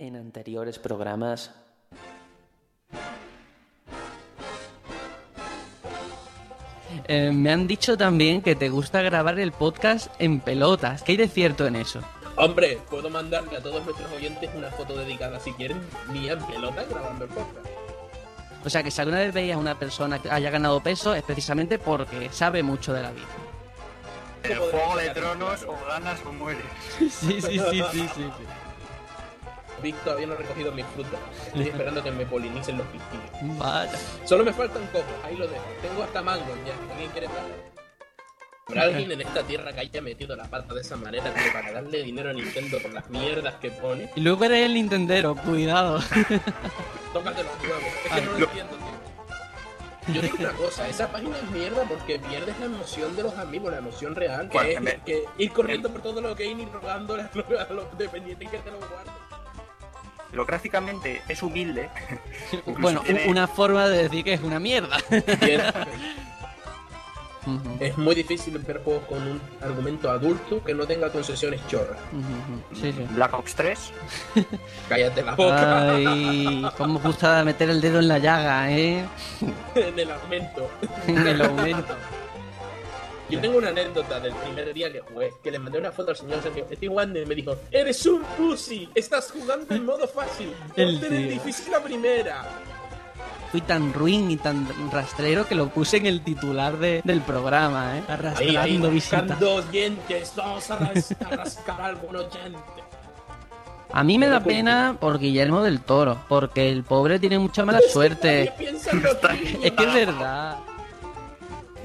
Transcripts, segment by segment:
En anteriores programas. Eh, me han dicho también que te gusta grabar el podcast en pelotas. ¿Qué hay de cierto en eso? Hombre, puedo mandarle a todos nuestros oyentes una foto dedicada, si quieren, mía en pelota grabando el podcast. O sea que si alguna vez veías a una persona que haya ganado peso es precisamente porque sabe mucho de la vida. En el Juego de Tronos o ganas o mueres. Sí, sí, sí, sí, sí. sí. Vic todavía no ha recogido mis frutas. Estoy esperando que me polinicen los pistines. Vaya. Solo me faltan cocos, ahí lo dejo. Tengo hasta mango ya. ¿Alguien quiere más? ¿Habrá alguien en esta tierra que haya metido la pata de esa manera como para darle dinero a Nintendo por las mierdas que pone? Y luego eres el Nintendero, cuidado. Tócate los huevos. Es que no lo entiendo, tío. Yo digo una cosa, esa página es mierda porque pierdes la emoción de los amigos, la emoción real, que es que ir corriendo por todo lo que hay y rogando a los, a los dependientes que te lo guarden. Lo gráficamente es humilde. Bueno, tiene- una forma de decir que es una mierda. Es muy difícil ver juegos con un argumento adulto que no tenga concesiones chorras. Sí, sí. Black Ops 3. Cállate la boca Ay, cómo gusta meter el dedo en la llaga, ¿eh? en el aumento. En el aumento. Yo tengo una anécdota del primer día que jugué, que le mandé una foto al señor Sergio. Estoy jugando y me dijo, eres un pussy, estás jugando en modo fácil, El en difícil la primera. Fui tan ruin y tan rastrero que lo puse en el titular de- del programa, ¿eh? Ahí, Arrastrando ahí, visitas. buscando dientes, vamos a, ras- a rascar algún oyente. A mí me da pena por Guillermo del Toro, porque el pobre tiene mucha mala suerte. Es que es verdad.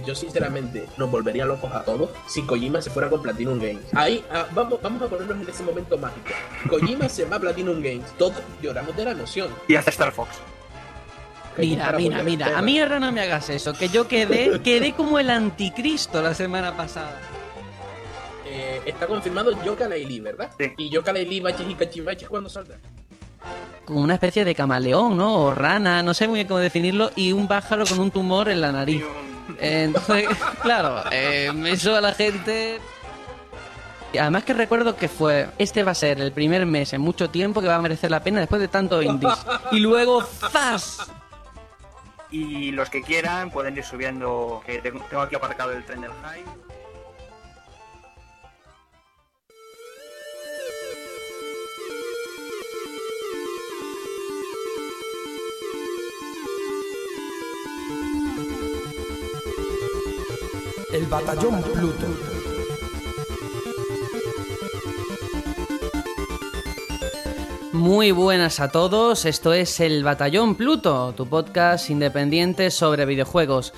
Yo sinceramente nos volvería locos a todos si Kojima se fuera con Platinum Games. Ahí, ah, vamos, vamos a ponernos en ese momento mágico. Kojima se va a Platinum Games. Todos lloramos de la emoción. Y hace Star Fox. Mira, mira, mira. A mí ahora no me hagas eso, que yo quedé, quedé como el anticristo la semana pasada. Eh, está confirmado Yoka Lee, ¿verdad? Sí. Y Yoka Lee, Baches y Cachivaches cuando saldrá. Como una especie de camaleón, ¿no? O rana, no sé muy bien cómo definirlo, y un pájaro con un tumor en la nariz. Entonces, claro, eh, eso a la gente... Además que recuerdo que fue, este va a ser el primer mes en mucho tiempo que va a merecer la pena después de tanto indies. Y luego, ¡zas! Y los que quieran pueden ir subiendo. Que tengo aquí aparcado el tren del high. El batallón Pluto. Muy buenas a todos, esto es el Batallón Pluto, tu podcast independiente sobre videojuegos.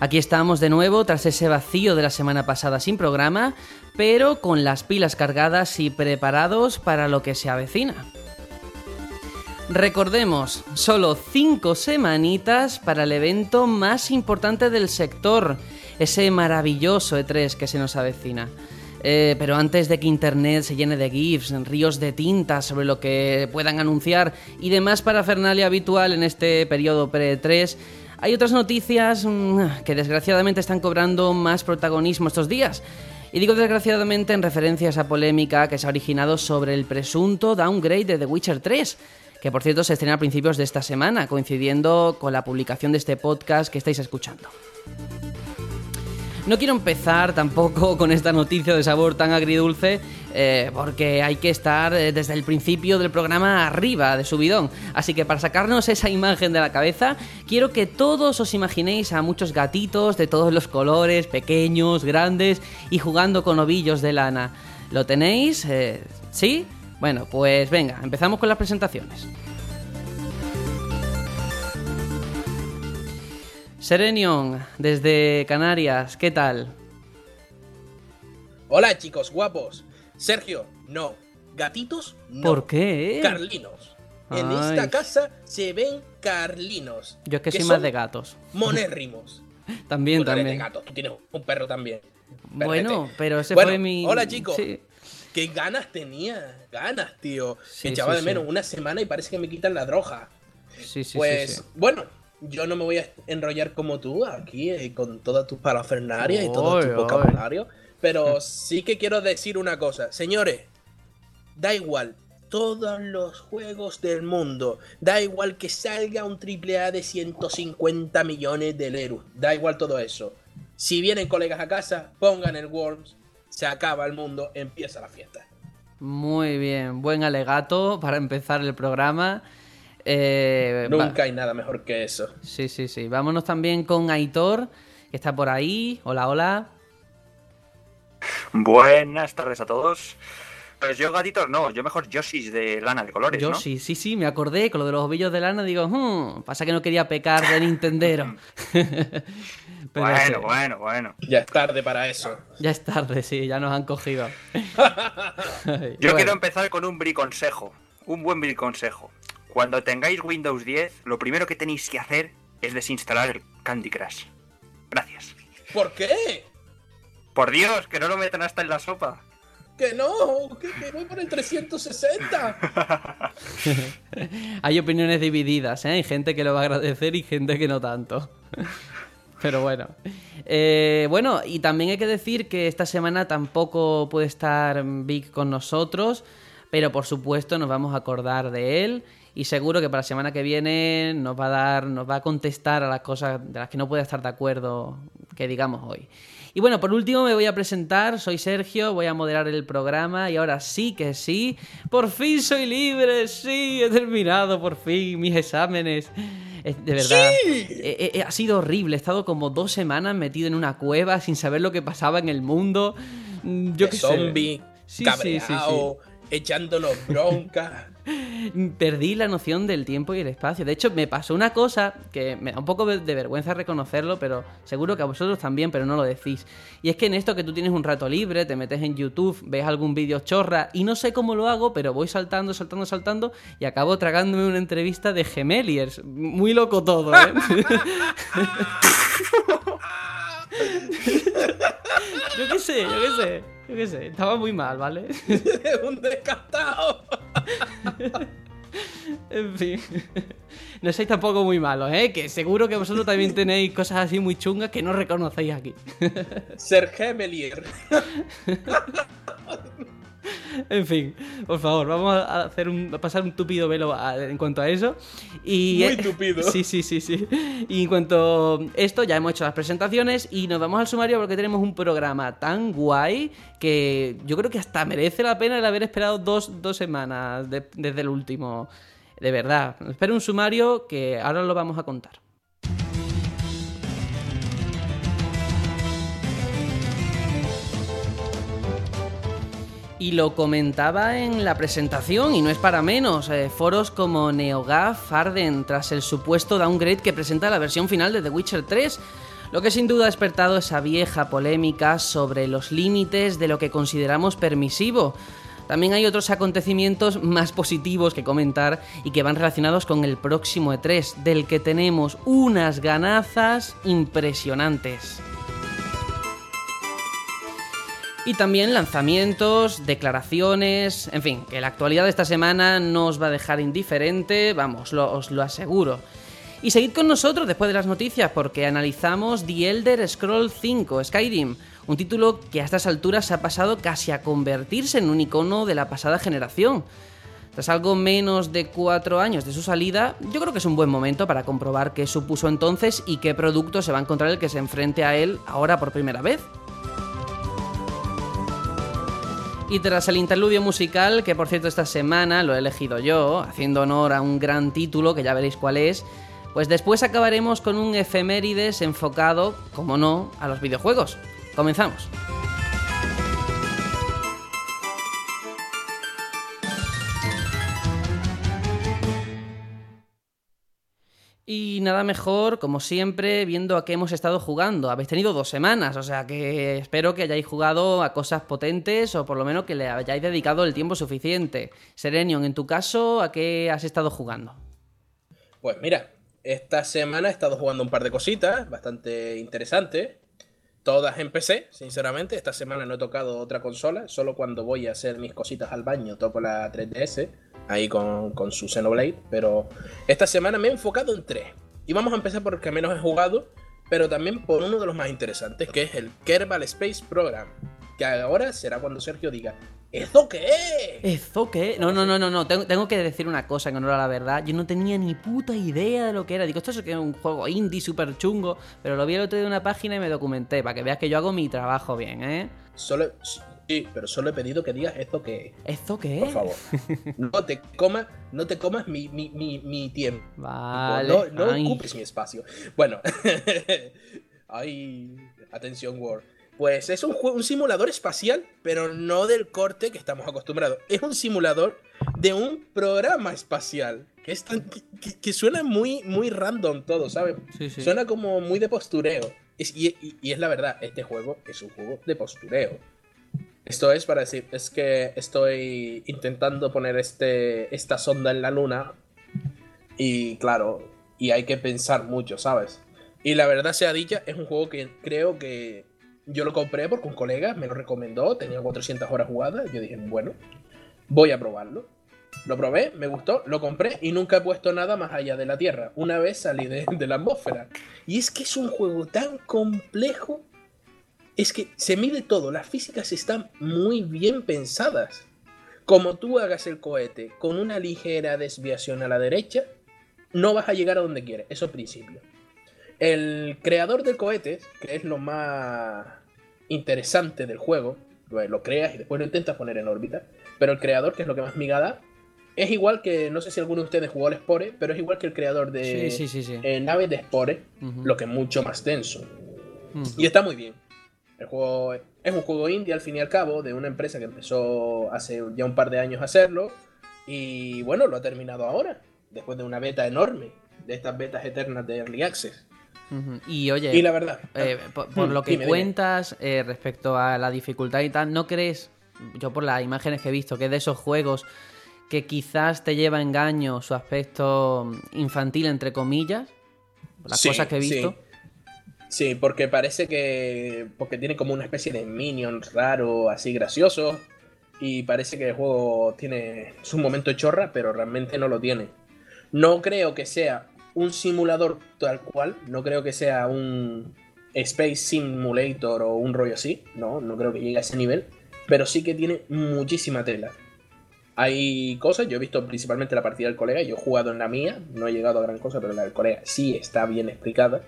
Aquí estamos de nuevo tras ese vacío de la semana pasada sin programa, pero con las pilas cargadas y preparados para lo que se avecina. Recordemos, solo 5 semanitas para el evento más importante del sector, ese maravilloso E3 que se nos avecina. Eh, pero antes de que Internet se llene de GIFs, ríos de tinta sobre lo que puedan anunciar y demás parafernalia habitual en este periodo pre-3, hay otras noticias mm, que desgraciadamente están cobrando más protagonismo estos días. Y digo desgraciadamente en referencia a esa polémica que se ha originado sobre el presunto downgrade de The Witcher 3, que por cierto se estrena a principios de esta semana, coincidiendo con la publicación de este podcast que estáis escuchando. No quiero empezar tampoco con esta noticia de sabor tan agridulce, eh, porque hay que estar eh, desde el principio del programa arriba de subidón. Así que para sacarnos esa imagen de la cabeza, quiero que todos os imaginéis a muchos gatitos de todos los colores, pequeños, grandes, y jugando con ovillos de lana. ¿Lo tenéis? Eh, ¿Sí? Bueno, pues venga, empezamos con las presentaciones. Serenion, desde Canarias, ¿qué tal? Hola chicos guapos. Sergio, no. Gatitos, no. ¿Por qué? Carlinos. En esta casa se ven carlinos. Yo es que, soy más de gatos. Monérrimos. También, Bueno, eres de también. gatos, tú tienes un perro también. Bueno, pero ese Bueno, fue mi. Hola chicos. Sí. Qué ganas tenía. Ganas, tío. Sí, Echaba sí, de menos una semana y parece que me quitan la droga. Sí, sí, pues, sí, sí. bueno, yo no me voy a enrollar como tú aquí eh, con todas tus parafernarias y todo tu vocabulario. Pero sí que quiero decir una cosa. Señores, da igual todos los juegos del mundo. Da igual que salga un AAA de 150 millones de Lerus. Da igual todo eso. Si vienen colegas a casa, pongan el Worms. Se acaba el mundo, empieza la fiesta. Muy bien, buen alegato para empezar el programa. Eh, va- Nunca hay nada mejor que eso. Sí, sí, sí. Vámonos también con Aitor, que está por ahí. Hola, hola. Buenas tardes a todos. Pues yo gatitos no, yo mejor Yoshis de lana de colores, Yo ¿no? sí, sí, sí, me acordé con lo de los ovillos de lana. Digo, "Hmm, pasa que no quería pecar de Nintendero. Pero bueno, sí, bueno, bueno. Ya es tarde para eso. Ya es tarde, sí, ya nos han cogido. Yo Bueno, quiero empezar con un briconsejo, un buen briconsejo. Cuando tengáis Windows 10, lo primero que tenéis que hacer es desinstalar el Candy Crush. Gracias. ¿Por qué? Por Dios, que no lo metan hasta en la sopa. Que no, que, que voy por el 360. Hay opiniones divididas, ¿eh? Hay gente que lo va a agradecer y gente que no tanto. Pero bueno. Eh, bueno, y también hay que decir que esta semana tampoco puede estar Vic con nosotros, pero por supuesto nos vamos a acordar de él y seguro que para la semana que viene nos va a dar, nos va a contestar a las cosas de las que no puede estar de acuerdo que digamos hoy. Y bueno, por último me voy a presentar, soy Sergio, voy a moderar el programa y ahora sí que sí, por fin soy libre, sí, he terminado por fin mis exámenes. De verdad, eh, eh, ha sido horrible, he estado como dos semanas metido en una cueva sin saber lo que pasaba en el mundo. Mm, Yo qué sé. zombie, Sí, sí, cabreado, sí, sí. echándonos bronca. Perdí la noción del tiempo y el espacio. De hecho, me pasó una cosa que me da un poco de vergüenza reconocerlo, pero seguro que a vosotros también, pero no lo decís. Y es que en esto que tú tienes un rato libre, te metes en YouTube, ves algún vídeo chorra, y no sé cómo lo hago, pero voy saltando, saltando, saltando, y acabo tragándome una entrevista de Gemeliers. Muy loco todo, ¿eh? yo qué sé, yo qué sé, yo qué sé. Estaba muy mal, ¿vale? un descastado. En fin. No sois tampoco muy malos, ¿eh? Que seguro que vosotros también tenéis cosas así muy chungas que no reconocéis aquí. Ser Gemelier. En fin, por favor, vamos a hacer un, a pasar un tupido velo a- en cuanto a eso. Y, Muy eh, tupido. Sí, sí, sí, sí. Y en cuanto a esto, ya hemos hecho las presentaciones y nos vamos al sumario porque tenemos un programa tan guay que yo creo que hasta merece la pena el haber esperado dos, dos semanas de- desde el último. De verdad. Espero un sumario que ahora lo vamos a contar. Y lo comentaba en la presentación, y no es para menos. eh, foros como NeoGAF arden tras el supuesto downgrade que presenta la versión final de The Witcher 3, lo que sin duda ha despertado esa vieja polémica sobre los límites de lo que consideramos permisivo. También hay otros acontecimientos más positivos que comentar y que van relacionados con el próximo E3, del que tenemos unas ganazas impresionantes. Y también lanzamientos, declaraciones, en fin, que la actualidad de esta semana no os va a dejar indiferente, vamos, lo- os lo aseguro. Y seguid con nosotros después de las noticias porque analizamos The Elder Scroll 5, Skyrim, un título que a estas alturas ha pasado casi a convertirse en un icono de la pasada generación. Tras algo menos de cuatro años de su salida, yo creo que es un buen momento para comprobar qué supuso entonces y qué producto se va a encontrar el que se enfrente a él ahora por primera vez. Y tras el interludio musical, que por cierto esta semana lo he elegido yo, haciendo honor a un gran título que ya veréis cuál es, pues después acabaremos con un efemérides enfocado, como no, a los videojuegos. Comenzamos. Nada mejor, como siempre, viendo a qué hemos estado jugando. Habéis tenido dos semanas, o sea que espero que hayáis jugado a cosas potentes o por lo menos que le hayáis dedicado el tiempo suficiente. Serenion, en tu caso, ¿a qué has estado jugando? Pues mira, esta semana he estado jugando un par de cositas bastante interesantes. Todas en PC, sinceramente. Esta semana no he tocado otra consola. Solo cuando voy a hacer mis cositas al baño toco la 3DS. Ahí con, con su Xenoblade. Pero esta semana me he enfocado en tres. Y vamos a empezar por el que menos he jugado. Pero también por uno de los más interesantes. Que es el Kerbal Space Program. Que ahora será cuando Sergio diga. ¿Eso qué es? ¿Eso qué? No, no, no, no, no. Tengo, tengo que decir una cosa que no era la verdad. Yo no tenía ni puta idea de lo que era. Digo, esto es un juego indie súper chungo. Pero lo vi el otro día en una página y me documenté para que veas que yo hago mi trabajo bien, ¿eh? Solo, sí, pero solo he pedido que digas esto qué es. ¿Eso qué Por es? favor. No te comas, no te comas mi, mi, mi, mi tiempo. Vale. No, no ocupes mi espacio. Bueno. Ay, atención, Word. Pues es un, un simulador espacial, pero no del corte que estamos acostumbrados. Es un simulador de un programa espacial. Que, es tan- que, que- que suena muy, muy random todo, ¿sabes? Sí, sí. Suena como muy de postureo. Es- y, y- y es la verdad, este juego es un juego de postureo. Esto es para decir, es que estoy intentando poner este, esta sonda en la luna y claro, y hay que pensar mucho, ¿sabes? Y la verdad sea dicha, es un juego que creo que yo lo compré porque un colega me lo recomendó, tenía 400 horas jugadas, yo dije, bueno, voy a probarlo. Lo probé, me gustó, lo compré y nunca he puesto nada más allá de la Tierra. Una vez salí de, de la atmósfera. Y es que es un juego tan complejo. Es que se mide todo, las físicas están muy bien pensadas. Como tú hagas el cohete con una ligera desviación a la derecha, no vas a llegar a donde quieres, eso es principio. El creador del cohete, que es lo más interesante del juego, lo, lo creas y después lo intentas poner en órbita, pero el creador, que es lo que más miga da, es igual que, no sé si alguno de ustedes jugó al Spore, pero es igual que el creador de Sí, sí, sí, sí. eh, nave de Spore, lo que es mucho más denso. Ujú. Y está muy bien. El juego es un juego indie al fin y al cabo, de una empresa que empezó hace ya un par de años a hacerlo. Y bueno, lo ha terminado ahora, después de una beta enorme, de estas betas eternas de Early Access. Y oye, Y la verdad, eh, por, por Mm, lo que dime, dime. cuentas eh, respecto a la dificultad y tal, ¿no crees, yo por las imágenes que he visto, que es de esos juegos que quizás te lleva a engaño su aspecto infantil, entre comillas? Las Sí, cosas que he visto. Sí, porque parece que. Porque tiene como una especie de minions raro, así gracioso. Y parece que el juego tiene su momento chorra, pero realmente no lo tiene. No creo que sea un simulador tal cual. No creo que sea un Space Simulator o un rollo así. No, no creo que llegue a ese nivel. Pero sí que tiene muchísima tela. Hay cosas, yo he visto principalmente la partida del colega, yo he jugado en la mía, no he llegado a gran cosa, pero la del colega sí está bien explicada.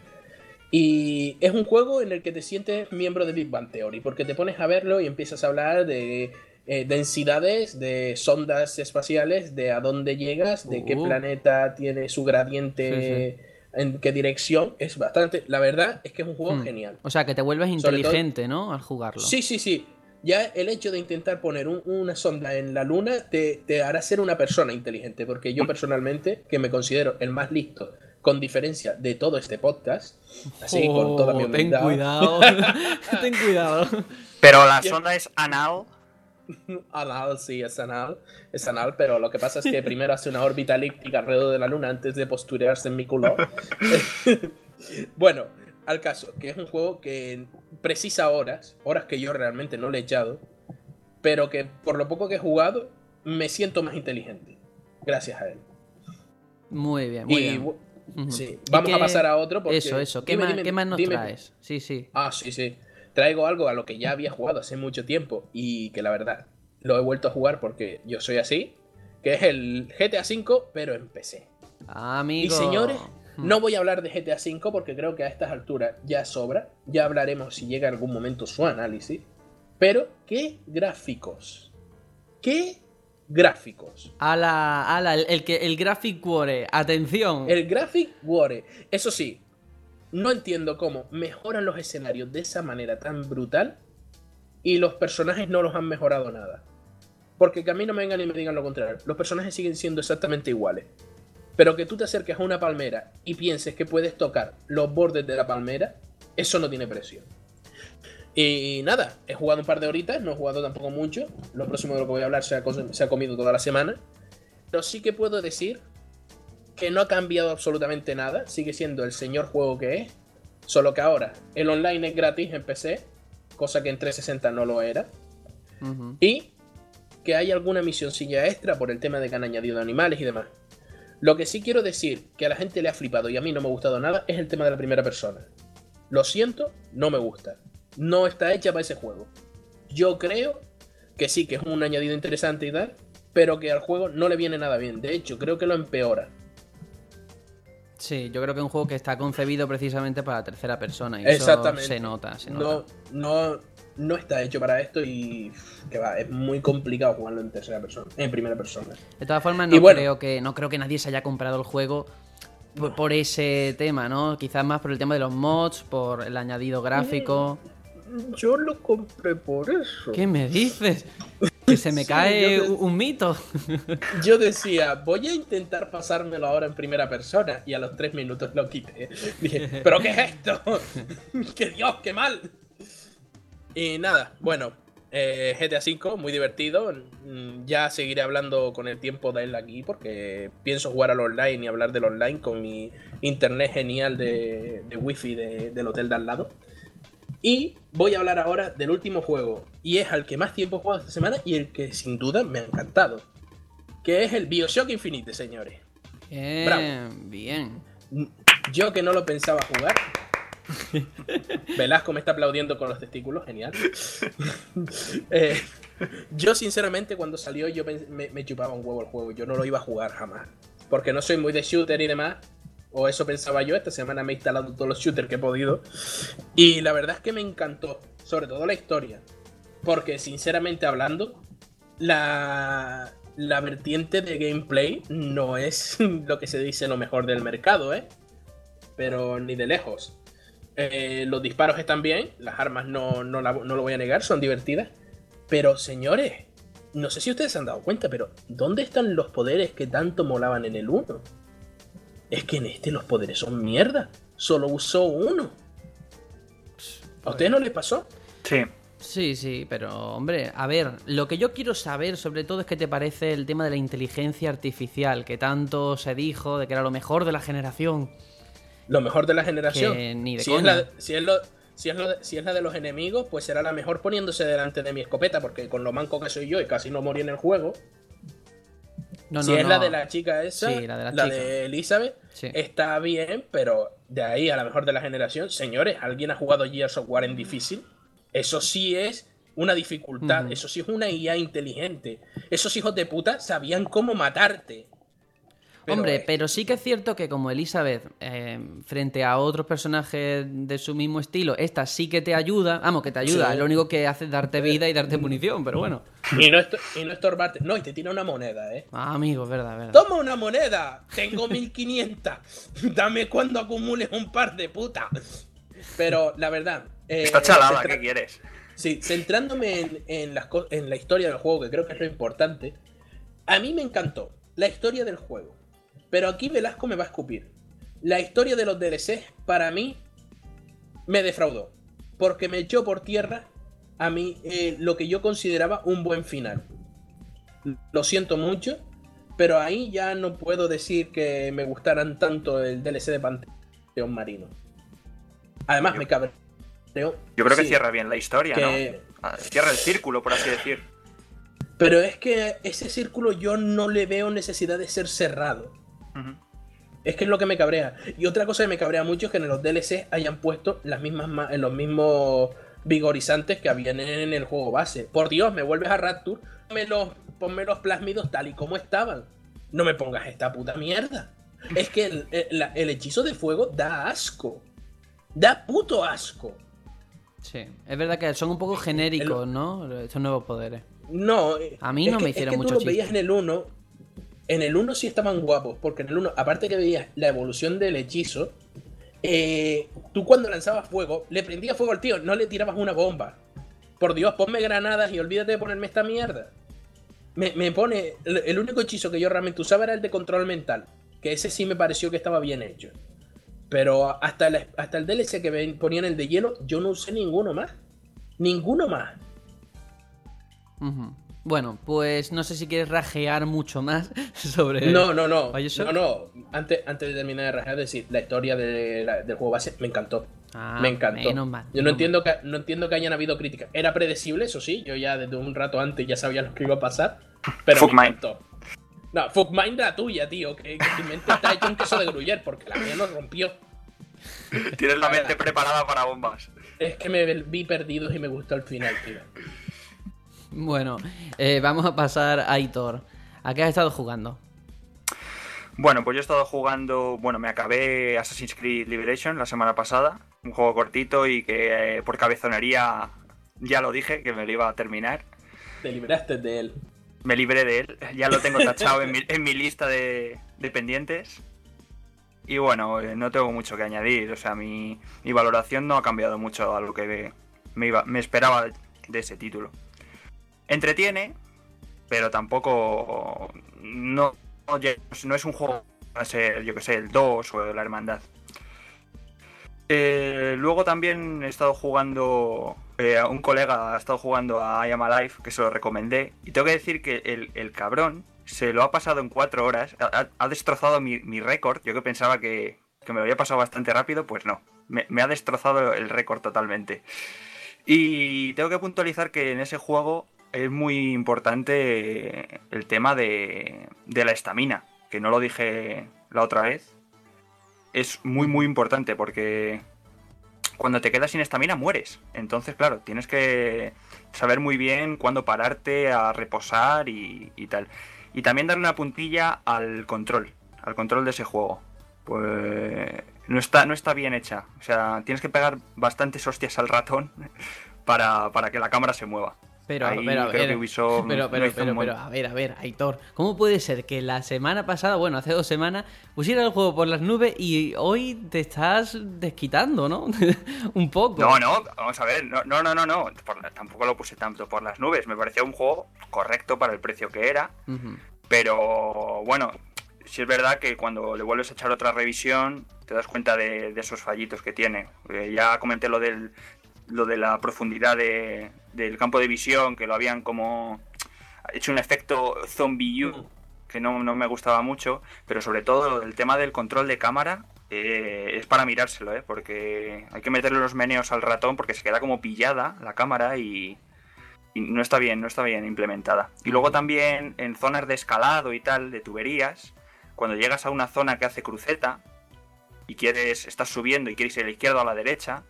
Y es un juego en el que te sientes miembro de Big Bang Theory, porque te pones a verlo y empiezas a hablar de eh, densidades, de sondas espaciales, de a dónde llegas, de qué Uh. planeta tiene su gradiente, en qué dirección. Es bastante. La verdad es que es un juego Hmm. genial. O sea, que te vuelves todo- inteligente, ¿no? Al jugarlo. Sí, sí, sí. Ya el hecho de intentar poner un- una sonda en la luna te, te hará ser una persona inteligente, porque yo personalmente, que me considero el más listo, con diferencia de todo este podcast, así con toda mi Oh, ten humildad, cuidado. ten cuidado. Pero la sonda es anal. Anal, sí, es anal, es anal, pero lo que pasa es que primero hace una órbita elíptica alrededor de la luna antes de posturearse en mi culo. bueno, al caso, que es un juego que precisa horas, horas que yo realmente no le he echado, pero que por lo poco que he jugado, me siento más inteligente. Gracias a él. Muy bien, muy Y bien. Sí, ¿Y vamos a pasar a otro. Porque... Eso, eso. ¿Qué, Dime, más, dime, qué más nos dime. traes? Sí, sí. Ah, sí, sí. Traigo algo a lo que ya había jugado hace mucho tiempo y que la verdad lo he vuelto a jugar porque yo soy así, que es el GTA V, pero en PC. Amigo. Y señores, no voy a hablar de GTA V porque creo que a estas alturas ya sobra. Ya hablaremos si llega en algún momento su análisis. Pero, ¿qué gráficos? ¿Qué gráficos? Ala, ala, el, el que, el Graphic Core. Atención. El Graphic War. Eso sí, no entiendo cómo mejoran los escenarios de esa manera tan brutal y los personajes no los han mejorado nada. Porque que a mí no me vengan y me digan lo contrario. Los personajes siguen siendo exactamente iguales. Pero que tú te acerques a una palmera y pienses que puedes tocar los bordes de la palmera, eso no tiene precio. Y nada, he jugado un par de horitas, no he jugado tampoco mucho. Lo próximo de lo que voy a hablar se ha, cos- se ha comido toda la semana. Pero sí que puedo decir que no ha cambiado absolutamente nada, sigue siendo el señor juego que es, solo que ahora el online es gratis en PC, cosa que en 360 no lo era, y que hay alguna misioncilla extra por el tema de que han añadido animales y demás. Lo que sí quiero decir que a la gente le ha flipado y a mí no me ha gustado nada es el tema de la primera persona. Lo siento, no me gusta. No está hecha para ese juego. Yo creo, que sí, que es un añadido interesante y tal, pero que al juego no le viene nada bien. De hecho, creo que lo empeora. Sí, yo creo que es un juego que está concebido precisamente para la tercera persona y Exactamente. eso se nota, se No, nota. no, no está hecho para esto y que va, es muy complicado jugarlo en tercera persona, en primera persona. De todas formas, no, bueno. creo que, no creo que nadie se haya comprado el juego por, por ese tema, ¿no? Quizás más por el tema de los mods, por el añadido gráfico. Yo lo compré por eso. ¿Qué me dices? Que se me Sí, cae un mito. Yo decía, voy a intentar pasármelo ahora en primera persona y a los tres minutos lo quité. Dije, ¿pero qué es esto? ¡Qué Dios, qué mal! Y nada, bueno, eh, GTA V, muy divertido. Mm, Ya seguiré hablando con el tiempo de él aquí porque pienso jugar al online y hablar del online con mi internet genial de, de wifi de- del hotel de al lado. Y voy a hablar ahora del último juego. Y es al que más tiempo he jugado esta semana y el que sin duda me ha encantado. Que es el Bioshock Infinite, señores. Bien, Bravo. bien. Yo que no lo pensaba jugar. Velasco me está aplaudiendo con los testículos, genial. Eh, yo sinceramente cuando salió yo me, me chupaba un huevo el juego, yo no lo iba a jugar jamás. Porque no soy muy de shooter y demás. O eso pensaba yo, esta semana me he instalado todos los shooters que he podido. Y la verdad es que me encantó, sobre todo la historia. Porque sinceramente hablando, la, la vertiente de gameplay no es lo que se dice lo mejor del mercado, ¿eh? Pero ni de lejos. Eh, los disparos están bien, las armas no, no, la- no lo voy a negar, son divertidas. Pero señores, no sé si ustedes se han dado cuenta, pero ¿dónde están los poderes que tanto molaban en el 1? Es que en este los poderes son mierda. Solo usó uno. ¿A ustedes no les pasó? Sí. Sí, sí, pero hombre, a ver, lo que yo quiero saber sobre todo es qué te parece el tema de la inteligencia artificial, que tanto se dijo de que era lo mejor de la generación. Lo mejor de la generación. Que ni de si, es la, si, es lo- si, es lo de- si es la de los enemigos, pues será la mejor poniéndose delante de mi escopeta, porque con lo manco que soy yo y casi no morí en el juego. No, si no, es la de la chica esa, Sí, la de la la chica. de Elizabeth, Sí. está bien, pero de ahí a la mejor de la generación, señores, ¿alguien ha jugado Gears of War en difícil? Eso sí es una dificultad, eso sí es una IA inteligente. Esos hijos de puta sabían cómo matarte. Pero, Hombre, eh, pero sí que es cierto que como Elizabeth, eh, frente a otros personajes de su mismo estilo, esta sí que te ayuda, vamos, que te ayuda, Sí. lo único que hace es darte vida y darte munición, pero bueno. Y no, y no estorbarte. No, y te tira una moneda, ¿eh? Ah, amigo, es verdad, verdad. Toma una moneda. Tengo 1500. Dame cuando acumules un par de puta. Pero la verdad. eh, Está chalada, centra- ¿qué quieres? Sí, centrándome en, en las en la historia del juego, que creo que es lo importante. A mí me encantó la historia del juego. Pero aquí Velasco me va a escupir. La historia de los DLC, para mí, me defraudó. Porque me echó por tierra a mí eh, lo que yo consideraba un buen final. Lo siento mucho, pero ahí ya no puedo decir que me gustaran tanto el DLC de Panteón Marino. Además, me cabreó. Yo creo que cierra bien la historia, que- ¿no? Ah, Cierra el círculo, por así decir. Pero es que ese círculo yo no le veo necesidad de ser cerrado. Es que es lo que me cabrea. Y otra cosa que me cabrea mucho es que en los DLC hayan puesto las mismas ma- en los mismos vigorizantes que habían en el juego base. Por Dios, me vuelves a Rapture, ponme los, ponme los plásmidos tal y como estaban. No me pongas esta puta mierda. Es que el, el- la- el hechizo de fuego da asco. Da puto asco. Sí, es verdad que son un poco genéricos, ¿no? Estos nuevos poderes. No, eh, A mí es no que- me es hicieron que mucho tú los chiste. veías en el 1. En el 1 sí estaban guapos, porque en el 1, aparte que veías la evolución del hechizo, eh, tú cuando lanzabas fuego, le prendías fuego al tío, no le tirabas una bomba. Por Dios, ponme granadas y olvídate de ponerme esta mierda. Me, me pone. El, el único hechizo que yo realmente usaba era el de control mental, que ese sí me pareció que estaba bien hecho. Pero hasta, la- hasta el DLC que ponían el de hielo, yo no usé ninguno más. Ninguno más. Bueno, pues no sé si quieres rajear mucho más sobre. No, no, no. Bioshock. No, no. Antes, antes de terminar de rajar, decir, la historia de la- del juego base me encantó. Ah, me encantó. menos mal, Yo no menos entiendo, que, no entiendo que hayan habido críticas. Era predecible, eso sí. Yo ya desde un rato antes ya sabía lo que iba a pasar. Pero Fuck me mine. encantó. No, fuck mine la tuya, tío. Que, que tu mente está hecho un queso de gruyer porque la mía nos rompió. Tienes la mente preparada para bombas. Es que me vi perdidos y me gustó el final, tío. Bueno, eh, vamos a pasar a Aitor. ¿A qué has estado jugando? Bueno, pues yo he estado jugando, bueno, me acabé Assassin's Creed Liberation la semana pasada, un juego cortito y que eh, por cabezonería ya lo dije, que me lo iba a terminar. Te libraste de él. Me libré de él, ya lo tengo tachado en, mi, en mi lista de, de pendientes. Y bueno, eh, no tengo mucho que añadir, o sea, mi, mi valoración no ha cambiado mucho a lo que me, iba, me esperaba de ese título. Entretiene, pero tampoco no, no, es un juego yo que sé, el 2 o la Hermandad. Eh, luego también he estado jugando, eh, un colega ha estado jugando a I Am Alive, que se lo recomendé, y tengo que decir que el, el cabrón se lo ha pasado en 4 horas, ha, ha destrozado mi, mi récord, yo que pensaba que, que, me lo había pasado bastante rápido, pues no, me, me ha destrozado el récord totalmente. Y tengo que puntualizar que en ese juego es muy importante el tema de, la estamina, que no lo dije la otra vez. Es muy, muy importante porque cuando te quedas sin estamina mueres. Entonces, claro, tienes que saber muy bien cuándo pararte a reposar y, y, tal. Y también darle una puntilla al control, al control de ese juego. Pues no está, no está bien hecha. O sea, tienes que pegar bastantes hostias al ratón para, para que la cámara se mueva. Pero, Ahí pero, a ver, pero, pero, pero, pero, pero, a ver, a ver, Aitor, ¿cómo puede ser que la semana pasada, bueno, hace dos semanas, pusiera el juego por las nubes y hoy te estás desquitando, ¿no? un poco. No, no, vamos a ver, no, no, no, no. Por, tampoco lo puse tanto por las nubes, me parecía un juego correcto para el precio que era, uh -huh. pero bueno, si es verdad que cuando le vuelves a echar otra revisión te das cuenta de, de esos fallitos que tiene. Eh, ya comenté lo del lo de la profundidad de, del campo de visión, que lo habían como hecho un efecto zombie U, que no, no, me gustaba mucho, pero sobre todo el tema del control de cámara eh, es para mirárselo, ¿eh? porque hay que meterle los meneos al ratón porque se queda como pillada la cámara y, y no está bien, no está bien implementada. Y luego también en zonas de escalado y tal, de tuberías, cuando llegas a una zona que hace cruceta y quieres, estás subiendo y quieres ir a la izquierda o a la derecha,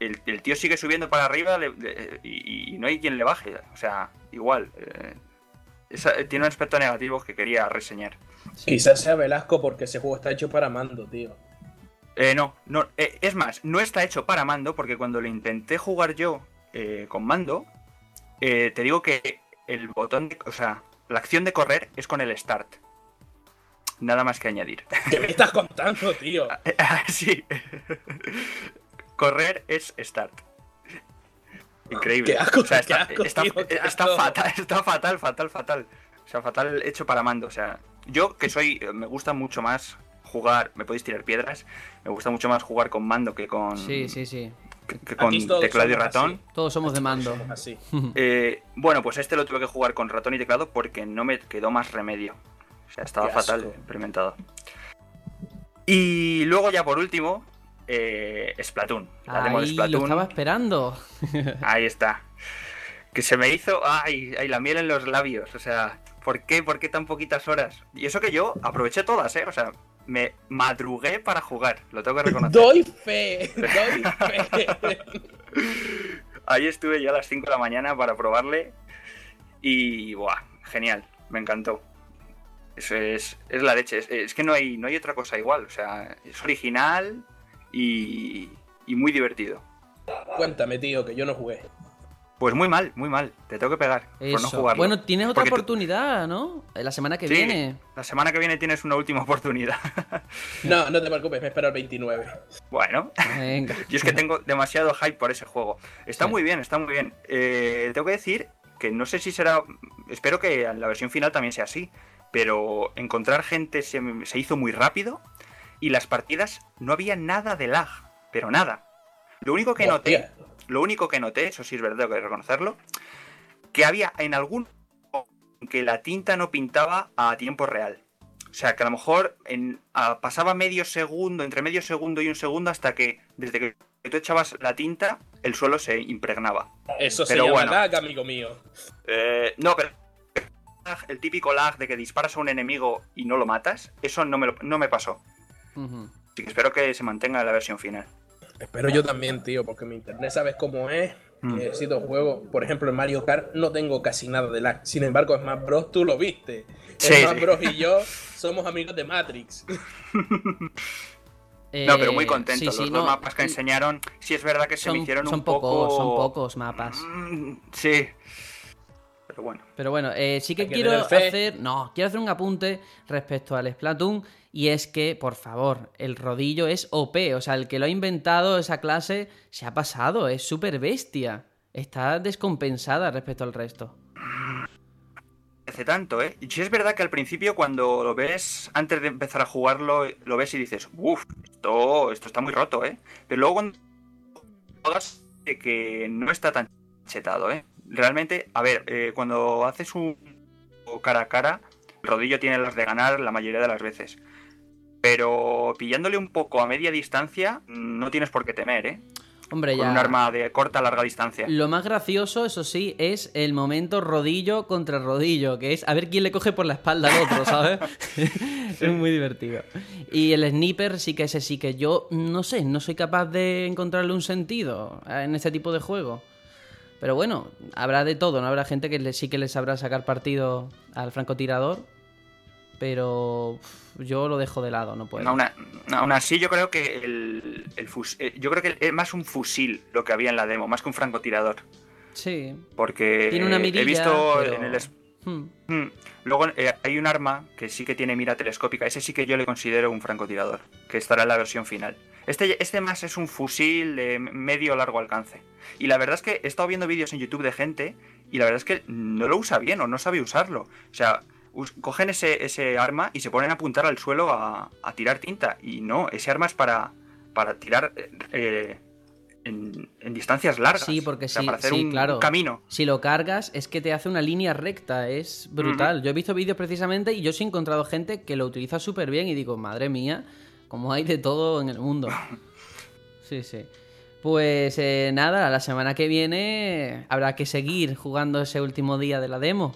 el, el, tío sigue subiendo para arriba le, le, y, y, no hay quien le baje. O sea, igual. Eh, esa, tiene un aspecto negativo que quería reseñar. Sí. Quizás sea Velasco porque ese juego está hecho para mando, tío. Eh, no, no eh, es más, no está hecho para mando porque cuando lo intenté jugar yo eh, con mando, te digo que el botón, de, o sea, la acción de correr es con el start. Nada más que añadir. ¿Qué me estás contando, tío? sí correr es start. Increíble. Qué asco, o sea, está, asco, está, tío, está fatal, está fatal, fatal, fatal. O sea, fatal hecho para mando. O sea, yo que soy, me gusta mucho más jugar, me podéis tirar piedras, me gusta mucho más jugar con mando que con... Sí, sí, sí. Que, que con teclado y ratón. Así. Todos somos de mando. Así. Eh, bueno, pues este lo tuve que jugar con ratón y teclado porque no me quedó más remedio. O sea, estaba fatal implementado. Y luego ya por último, eh, Splatoon. La demo de Splatoon. Lo estaba esperando. Ahí está. Que se me hizo. Ay, ay, la miel en los labios. O sea, ¿por qué? ¿Por qué tan poquitas horas? Y eso que yo aproveché todas, ¿eh? O sea, me madrugué para jugar. Lo tengo que reconocer. Doy fe. Doy fe. Ahí estuve yo a las 5 de la mañana para probarle. Y, buah, genial. Me encantó. Eso es, es la leche. Es, es, que no hay, no hay otra cosa igual. O sea, es original, y, y, muy divertido. Cuéntame, tío, que yo no jugué. Pues muy mal, muy mal. Te tengo que pegar Eso. por no jugarlo. Bueno, tienes otra Porque oportunidad, ¿no? La semana que sí, viene. La semana que viene tienes una última oportunidad. no, no te preocupes, me espero el 29. Bueno, Venga. yo es que tengo demasiado hype por ese juego. Está sí. muy bien, está muy bien. Eh, tengo que decir que no sé si será. Espero que la versión final también sea así. Pero encontrar gente se, se hizo muy rápido y las partidas no había nada de lag, pero nada. Lo único que noté, lo único que noté, eso sí es verdad, que reconocerlo, que había en algún que la tinta no pintaba a tiempo real. O sea, que a lo mejor en, a, pasaba medio segundo, entre medio segundo y un segundo, hasta que desde que tú echabas la tinta, el suelo se impregnaba. Eso pero se llama bueno, lag, amigo mío. Eh, no, pero el típico lag de que disparas a un enemigo y no lo matas, eso no me, lo, no me pasó. Uh -huh. Así que espero que se mantenga en la versión final. Espero yo también, tío, porque mi internet sabes cómo es. que necesito juego. Por ejemplo, en Mario Kart no tengo casi nada de lag. Sin embargo, Smash Bros. tú lo viste. Sí, Smash sí. Bros. y yo somos amigos de Matrix. No, pero muy Eh, contento. sí, Los dos mapas que enseñaron, sí es verdad que se son, me hicieron son un poco. pocos, son pocos mapas. Mm, Sí. Pero bueno. Pero bueno, eh, sí que Hay quiero hacer. No, quiero hacer un apunte respecto al Splatoon. Y es que, por favor, el rodillo es OP. O sea, el que lo ha inventado, esa clase, se ha pasado. Es súper bestia. Está descompensada respecto al resto. Hace tanto, ¿eh? Y sí es verdad que al principio cuando lo ves, antes de empezar a jugarlo, lo ves y dices, uff, esto, esto está muy roto, ¿eh? Pero luego cuando juegas, de que no está tan chetado, ¿eh? Realmente, a ver, eh, cuando haces un cara a cara, el rodillo tiene las de ganar la mayoría de las veces. Pero pillándole un poco a media distancia, no tienes por qué temer, ¿eh? Hombre, Con ya. un arma de corta larga distancia. Lo más gracioso, eso sí, es el momento rodillo contra rodillo, que es a ver quién le coge por la espalda al otro, ¿sabes? es muy divertido. Y el sniper sí que ese sí que yo, no sé, no soy capaz de encontrarle un sentido en este tipo de juego. Pero bueno, habrá de todo, ¿no? Habrá gente que sí que le sabrá sacar partido al francotirador, pero yo lo dejo de lado, no puedo. Aún, así, yo creo que el, el fus- eh, yo creo que es más un fusil lo que había en la demo, más que un francotirador. Sí. Porque Tiene una mirilla, he visto pero- en el Hmm. Hmm. Luego eh, hay un arma que sí que tiene mira telescópica. Ese sí que yo le considero un francotirador, que estará en la versión final. Este, este más es un fusil de medio largo alcance. Y la verdad es que he estado viendo vídeos en YouTube de gente y la verdad es que no lo usa bien o no sabe usarlo. O sea, cogen ese, ese arma y se ponen a apuntar al suelo a, a tirar tinta. Y no, ese arma es para, para tirar eh, en, en distancias largas. Sí, porque O sea, sí, para hacer sí, un, claro. un camino. Si lo cargas, es que te hace una línea recta, es brutal. Yo he visto vídeos precisamente y yo sí he encontrado gente que lo utiliza súper bien y digo, madre mía, como hay de todo en el mundo. Sí, sí. Pues eh, nada, la semana que viene habrá que seguir jugando ese último día de la demo.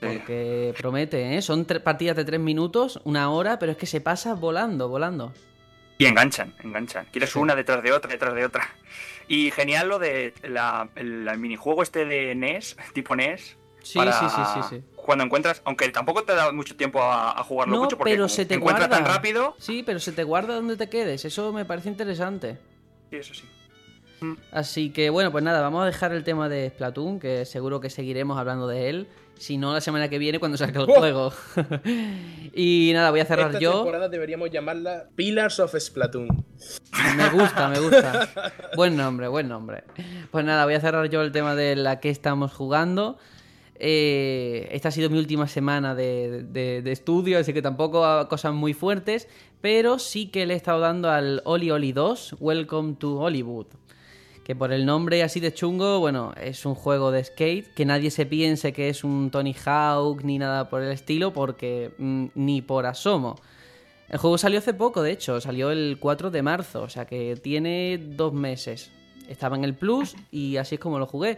Porque promete, ¿eh? Son partidas de tres minutos, una hora, pero es que se pasa volando, volando. Y enganchan, enganchan. Quieres una detrás de otra, detrás de otra. Y genial lo de la, el, el minijuego este de NES, tipo NES. Sí, para sí, sí, sí, sí. Cuando encuentras, aunque tampoco te da mucho tiempo a, a jugarlo No, mucho, porque pero se te encuentra guarda. tan rápido. Sí, pero se te guarda donde te quedes. Eso me parece interesante. Sí, eso sí. Así que bueno, pues nada, vamos a dejar el tema de Splatoon, que seguro que seguiremos hablando de él. Si no, la semana que viene cuando salga el ¡Buah! juego. y nada, voy a cerrar Esta yo. temporada deberíamos llamarla Pillars of Splatoon. Me gusta, me gusta. Buen nombre, buen nombre. Pues nada, voy a cerrar yo el tema de la que estamos jugando. Eh, esta ha sido mi última semana de, de- de estudio, así que tampoco cosas muy fuertes, pero sí que le he estado dando al Oli Oli 2, Welcome to Hollywood. Que por el nombre así de chungo, bueno, es un juego de skate, que nadie se piense que es un Tony Hawk ni nada por el estilo, porque mm, ni por asomo. El juego salió hace poco, de hecho, salió el 4 de marzo, o sea que tiene dos meses. Estaba en el Plus y así es como lo jugué.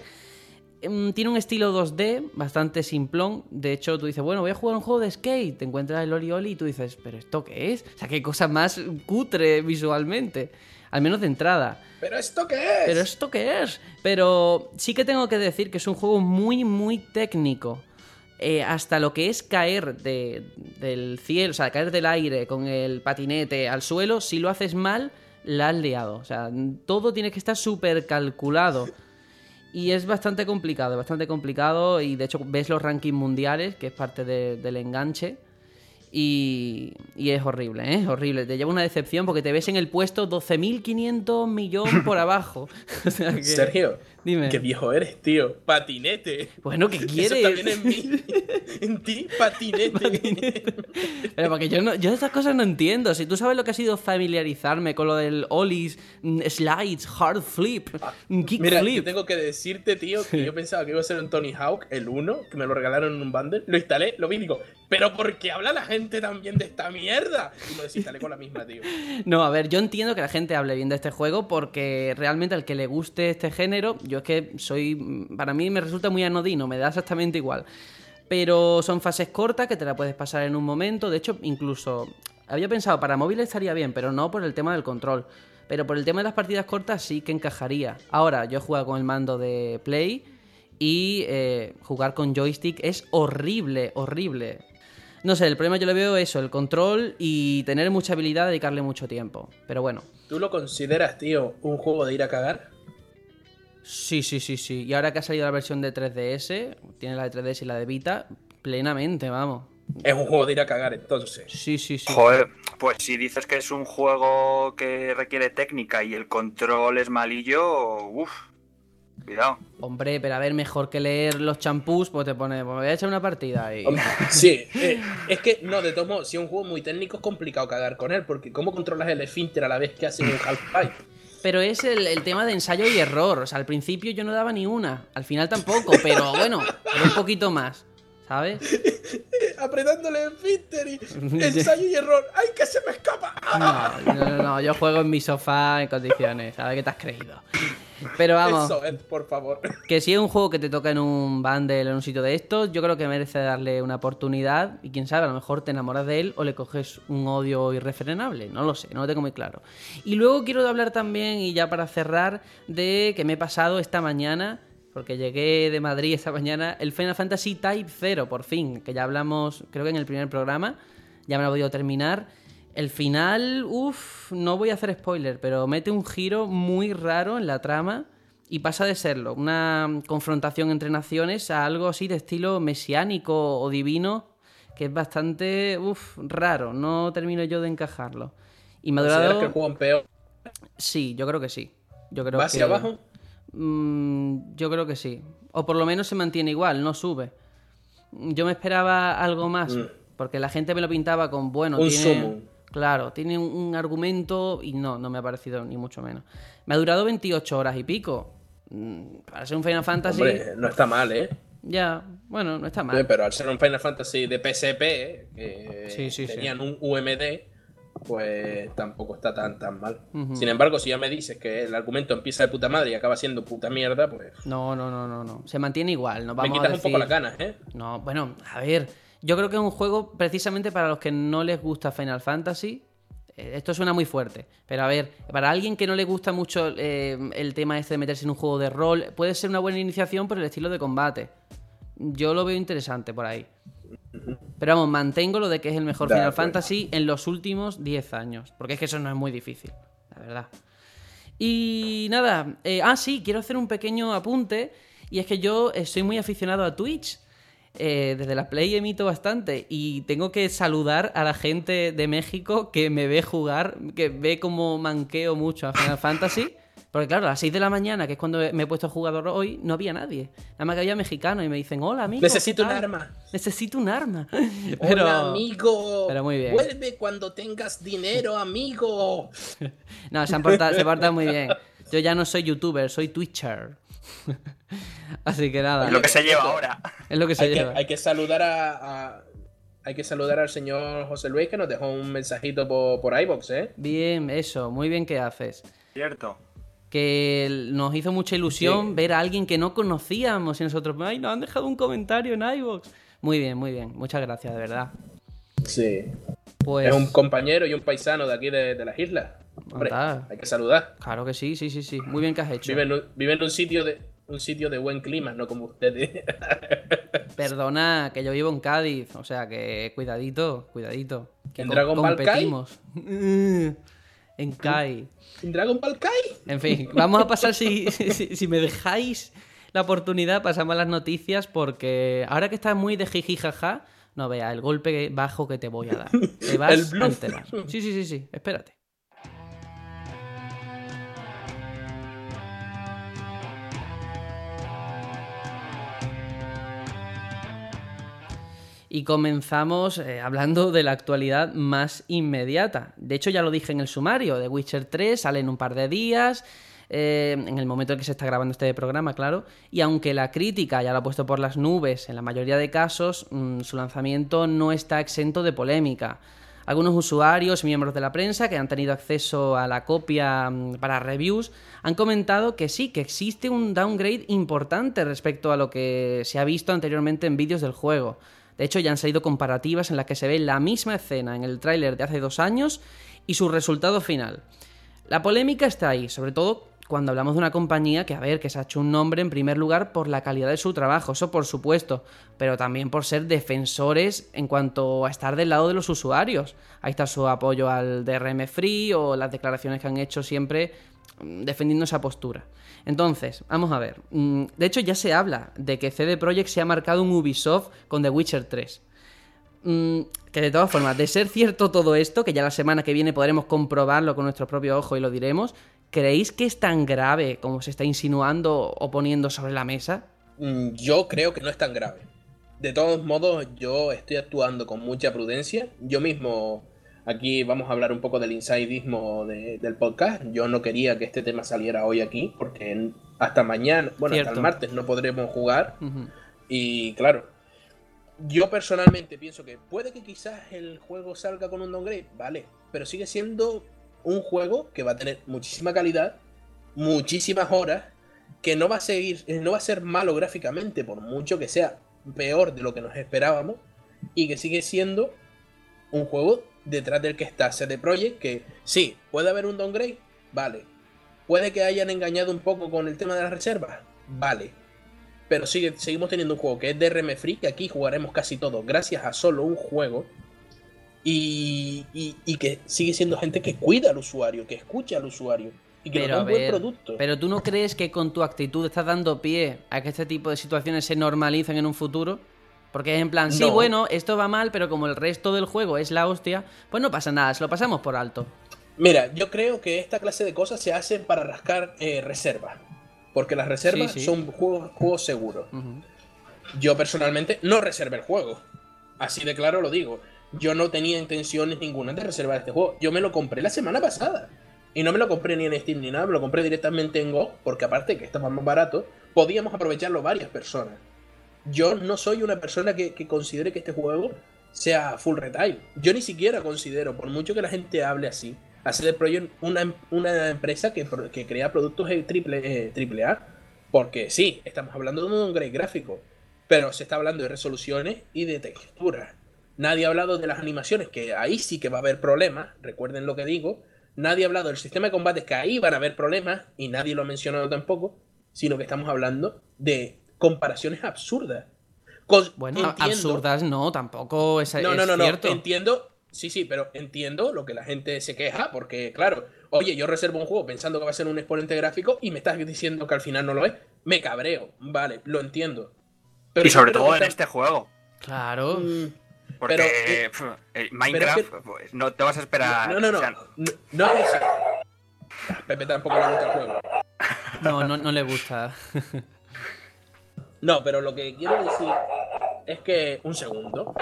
Em, Tiene un estilo 2D bastante simplón. De hecho, tú dices, bueno, voy a jugar un juego de skate. Te encuentras el Oli y tú dices, ¿pero esto qué es? O sea, qué cosa más cutre visualmente. Al menos de entrada. ¿Pero esto qué es? ¿Pero esto qué es? Pero sí que tengo que decir que es un juego muy, muy técnico. Eh, hasta lo que es caer de- del cielo, o sea, caer del aire con el patinete al suelo, si lo haces mal, la has liado. O sea, todo tiene que estar súper calculado. Y es bastante complicado, bastante complicado. Y de hecho, ves los rankings mundiales, que es parte de- del enganche. Y, y es horrible, ¿eh? Es horrible. Te lleva una decepción porque te ves en el puesto 12.500 millón por abajo. Sergio, Dime. qué viejo eres, tío. Patinete. Bueno, ¿qué Eso quieres? también en mí. en ti, patinete. Pero porque yo, no, yo estas cosas no entiendo. Si tú sabes lo que ha sido familiarizarme con lo del ollies, mm, slides, hard flip, mm, kick Ah, Mira, yo flip. tengo que decirte, tío, que yo pensaba que iba a ser un Tony Hawk, el 1, que me lo regalaron en un bundle. Lo instalé, lo vi y digo, ¿pero por qué habla la gente también de esta mierda? Y lo desinstalé con la misma, tío. No, a ver, yo entiendo que la gente hable bien de este juego porque realmente al que le guste este género, yo es que soy. Para mí me resulta muy anodino, me da exactamente igual. Pero son fases cortas que te la puedes pasar en un momento. De hecho, incluso había pensado para móvil estaría bien, pero no por el tema del control. pero por el tema de las partidas cortas sí que encajaría. Ahora, yo he jugado con el mando de Play y eh, jugar con joystick es horrible, horrible. No sé, el problema yo le veo eso, el control y tener mucha habilidad, dedicarle mucho tiempo. Pero bueno. ¿Tú lo consideras, tío, un juego de ir a cagar? Sí, sí, sí, sí. Y ahora que ha salido la versión de 3DS, tiene la de 3DS y la de Vita, plenamente, vamos. Es un juego de ir a cagar entonces. Sí, sí, sí. Joder, pues si dices que es un juego que requiere técnica y el control es malillo, uff, cuidado. Hombre, pero a ver, mejor que leer los champús, pues te pone, pues me voy a echar una partida y... Hombre, Sí, eh, es que no, de todos modos, si es un juego muy técnico es complicado cagar con él, porque ¿cómo controlas el esfínter a la vez que haces un Half-Life? Pero es el, el tema de ensayo y error. O sea, al principio yo no daba ni una. Al final tampoco, pero bueno, era un poquito más. ¿Sabes? Apretándole el esfínter y ensayo y error. ¡Ay, que se me escapa! No, no, no, no, yo juego en mi sofá en condiciones. ¿Sabes qué te has creído? Pero vamos, Eso, Ed, por favor. que si es un juego que te toca en un bundle o en un sitio de estos, yo creo que merece darle una oportunidad. Y quién sabe, a lo mejor te enamoras de él o le coges un odio irrefrenable. No lo sé, no lo tengo muy claro. Y luego quiero hablar también, y ya para cerrar, de que me he pasado esta mañana. Porque llegué de Madrid esta mañana el Final Fantasy Type 0, por fin, que ya hablamos, creo que en el primer programa, ya me lo he podido terminar. El final, uff, no voy a hacer spoiler, pero mete un giro muy raro en la trama y pasa de serlo, una confrontación entre naciones, a algo así de estilo mesiánico o divino, que es bastante, uff, raro, no termino yo de encajarlo. Y me ha ¿Consideras que juego empeor? Sí, yo creo que sí. Yo creo ¿Va que... hacia abajo? Mm, yo creo que sí. O por lo menos se mantiene igual, no sube. Yo me esperaba algo más, Mm. porque la gente me lo pintaba con, bueno, Un tiene... Claro, tiene un, un argumento y no, no me ha parecido ni mucho menos. Me ha durado 28 horas y pico. Mm, Para ser un Final Fantasy, Hombre, no está mal, ¿eh? ya, bueno, no está mal. Pero al ser un Final Fantasy de PSP, eh, que Sí, sí, tenían un UMD, pues tampoco está tan tan mal. Sin embargo, si ya me dices que el argumento empieza de puta madre y acaba siendo puta mierda, pues No, no, no, no, no. Se mantiene igual. No me vamos quitas a un poco decir- las ganas, ¿eh? No, bueno, a ver. Yo creo que es un juego precisamente para los que no les gusta Final Fantasy. Eh, Esto suena muy fuerte, pero a ver, para alguien que no le gusta mucho eh, el tema este de meterse en un juego de rol, puede ser una buena iniciación por el estilo de combate. Yo lo veo interesante por ahí. Pero vamos, mantengo lo de que es el mejor Final. Fantasy en los últimos 10 años. Porque es que eso no es muy difícil, la verdad. Y nada, eh, ah, sí, quiero hacer un pequeño apunte. Y es que yo soy muy aficionado a Twitch. Eh, desde la Play emito bastante. Y tengo que saludar a la gente de México que me ve jugar, que ve como manqueo mucho a Final Fantasy. Porque claro, a las 6 de la mañana, que es cuando me he puesto jugador hoy, no había nadie. Nada más que había mexicanos y me dicen, hola amigo. Necesito ¿qué un arma. Necesito un arma. Pero... Hola, amigo. pero muy bien. Vuelve cuando tengas dinero, amigo. No, se han portado, se portan muy bien. Yo ya no soy youtuber, soy twitcher. Así que nada, Es lo que se lleva ahora. es lo que se Hay que, lleva. hay que saludar a, a- Hay que saludar al señor José Luis que nos dejó un mensajito por, por iBox, ¿eh? Bien, eso, muy bien que haces. Cierto. Que nos hizo mucha ilusión Sí. ver a alguien que no conocíamos y nosotros, ay, nos han dejado un comentario en iVoox. Muy bien, muy bien. Muchas gracias, de verdad. Sí. Pues. Es un compañero y un paisano de aquí de, de las islas. Hombre, hay que saludar. Claro que sí, sí, sí, sí. Muy bien que has hecho. Vive en, un, vive en un sitio de un sitio de buen clima, no como ustedes. Perdona, que yo vivo en Cádiz, o sea que cuidadito, cuidadito. Que ¿En Dragon Ball Kai? en Kai. ¿En Dragon Ball Kai? En fin, vamos a pasar si, si, si me dejáis la oportunidad, pasamos a las noticias porque ahora que estás muy de jiji jaja, no vea el golpe bajo que te voy a dar. Te vas El a enterar. Sí, sí, sí, sí, espérate. Y comenzamos eh, hablando de la actualidad más inmediata. De hecho, ya lo dije en el sumario. The Witcher 3 sale en un par de días. eh, en el momento en que se está grabando este programa, claro. Y aunque la crítica ya lo ha puesto por las nubes, en la mayoría de casos, mm, su lanzamiento no está exento de polémica. Algunos usuarios y miembros de la prensa que han tenido acceso a la copia mm, para reviews han comentado que sí, que existe un downgrade importante respecto a lo que se ha visto anteriormente en vídeos del juego. De hecho, ya han salido comparativas en las que se ve la misma escena en el tráiler de hace dos años y su resultado final. La polémica está ahí, sobre todo cuando hablamos de una compañía que, a ver, que se ha hecho un nombre en primer lugar por la calidad de su trabajo, eso por supuesto, pero también por ser defensores en cuanto a estar del lado de los usuarios. Ahí está su apoyo al DRM Free o las declaraciones que han hecho siempre mm, defendiendo esa postura. Entonces, vamos a ver. Mm, de hecho, ya se habla de que CD Projekt se ha marcado un Ubisoft con The Witcher 3. Mm, que de todas formas, de ser cierto todo esto, que ya la semana que viene podremos comprobarlo con nuestros propios ojos y lo diremos, ¿creéis que es tan grave como se está insinuando o poniendo sobre la mesa? Mm, yo creo que no es tan grave. De todos modos, yo estoy actuando con mucha prudencia. Yo mismo, aquí vamos a hablar un poco del insidismo del podcast. Yo no quería que este tema saliera hoy aquí, porque hasta mañana, bueno, hasta el martes no podremos jugar. Y claro, yo personalmente pienso que puede que quizás el juego salga con un downgrade, vale, pero sigue siendo un juego que va a tener muchísima calidad, muchísimas horas, que no va a seguir, no va a ser malo gráficamente, por mucho que sea peor de lo que nos esperábamos, y que sigue siendo un juego detrás del que está CD Projekt, que sí, puede haber un downgrade, vale. Puede que hayan engañado un poco con el tema de las reservas, vale pero sigue, seguimos teniendo un juego que es DRM Free, que aquí jugaremos casi todo gracias a solo un juego. Y, que sigue siendo gente que cuida al usuario, que escucha al usuario. Y que pero, un buen producto. Pero tú no crees que con tu actitud estás dando pie a que este tipo de situaciones se normalicen en un futuro? Porque en plan, sí, bueno, esto va mal, pero como el resto del juego es la hostia, pues no pasa nada, se lo pasamos por alto. Mira, yo creo que esta clase de cosas se hacen para rascar eh, reservas. Porque las reservas son juegos, seguros. Yo personalmente no reservé el juego. Así de claro lo digo. Yo no tenía intenciones ninguna de reservar este juego. Yo me lo compré la semana pasada. Y no me lo compré ni en Steam ni nada, me lo compré directamente en Go, porque aparte que estaba más barato, podíamos aprovecharlo varias personas. Yo no soy una persona que, considere que este juego sea full retail. Yo ni siquiera considero, por mucho que la gente hable así, hacer Projekt una, una empresa que, que, crea productos triple, triple A. Porque sí, estamos hablando de un grade gráfico, pero se está hablando de resoluciones y de texturas. Nadie ha hablado de las animaciones, que ahí sí que va a haber problemas, recuerden lo que digo. Nadie ha hablado del sistema de combate, que ahí van a haber problemas, y nadie lo ha mencionado tampoco, sino que estamos hablando de comparaciones absurdas. bueno, absurdas no, tampoco es, no, no, no, No, entiendo, Sí, sí, pero entiendo lo que la gente se queja, porque claro, oye, yo reservo un juego pensando que va a ser un exponente gráfico y me estás diciendo que al final no lo es. Me cabreo, vale, lo entiendo. y sobre todo en este juego. Claro. Mm, porque eh, Minecraft, pues, no te vas a esperar. No, no, no. no, no, es eso. Pepe tampoco le gusta el juego. No, no, no le gusta. no, pero lo que quiero decir es que. Un segundo.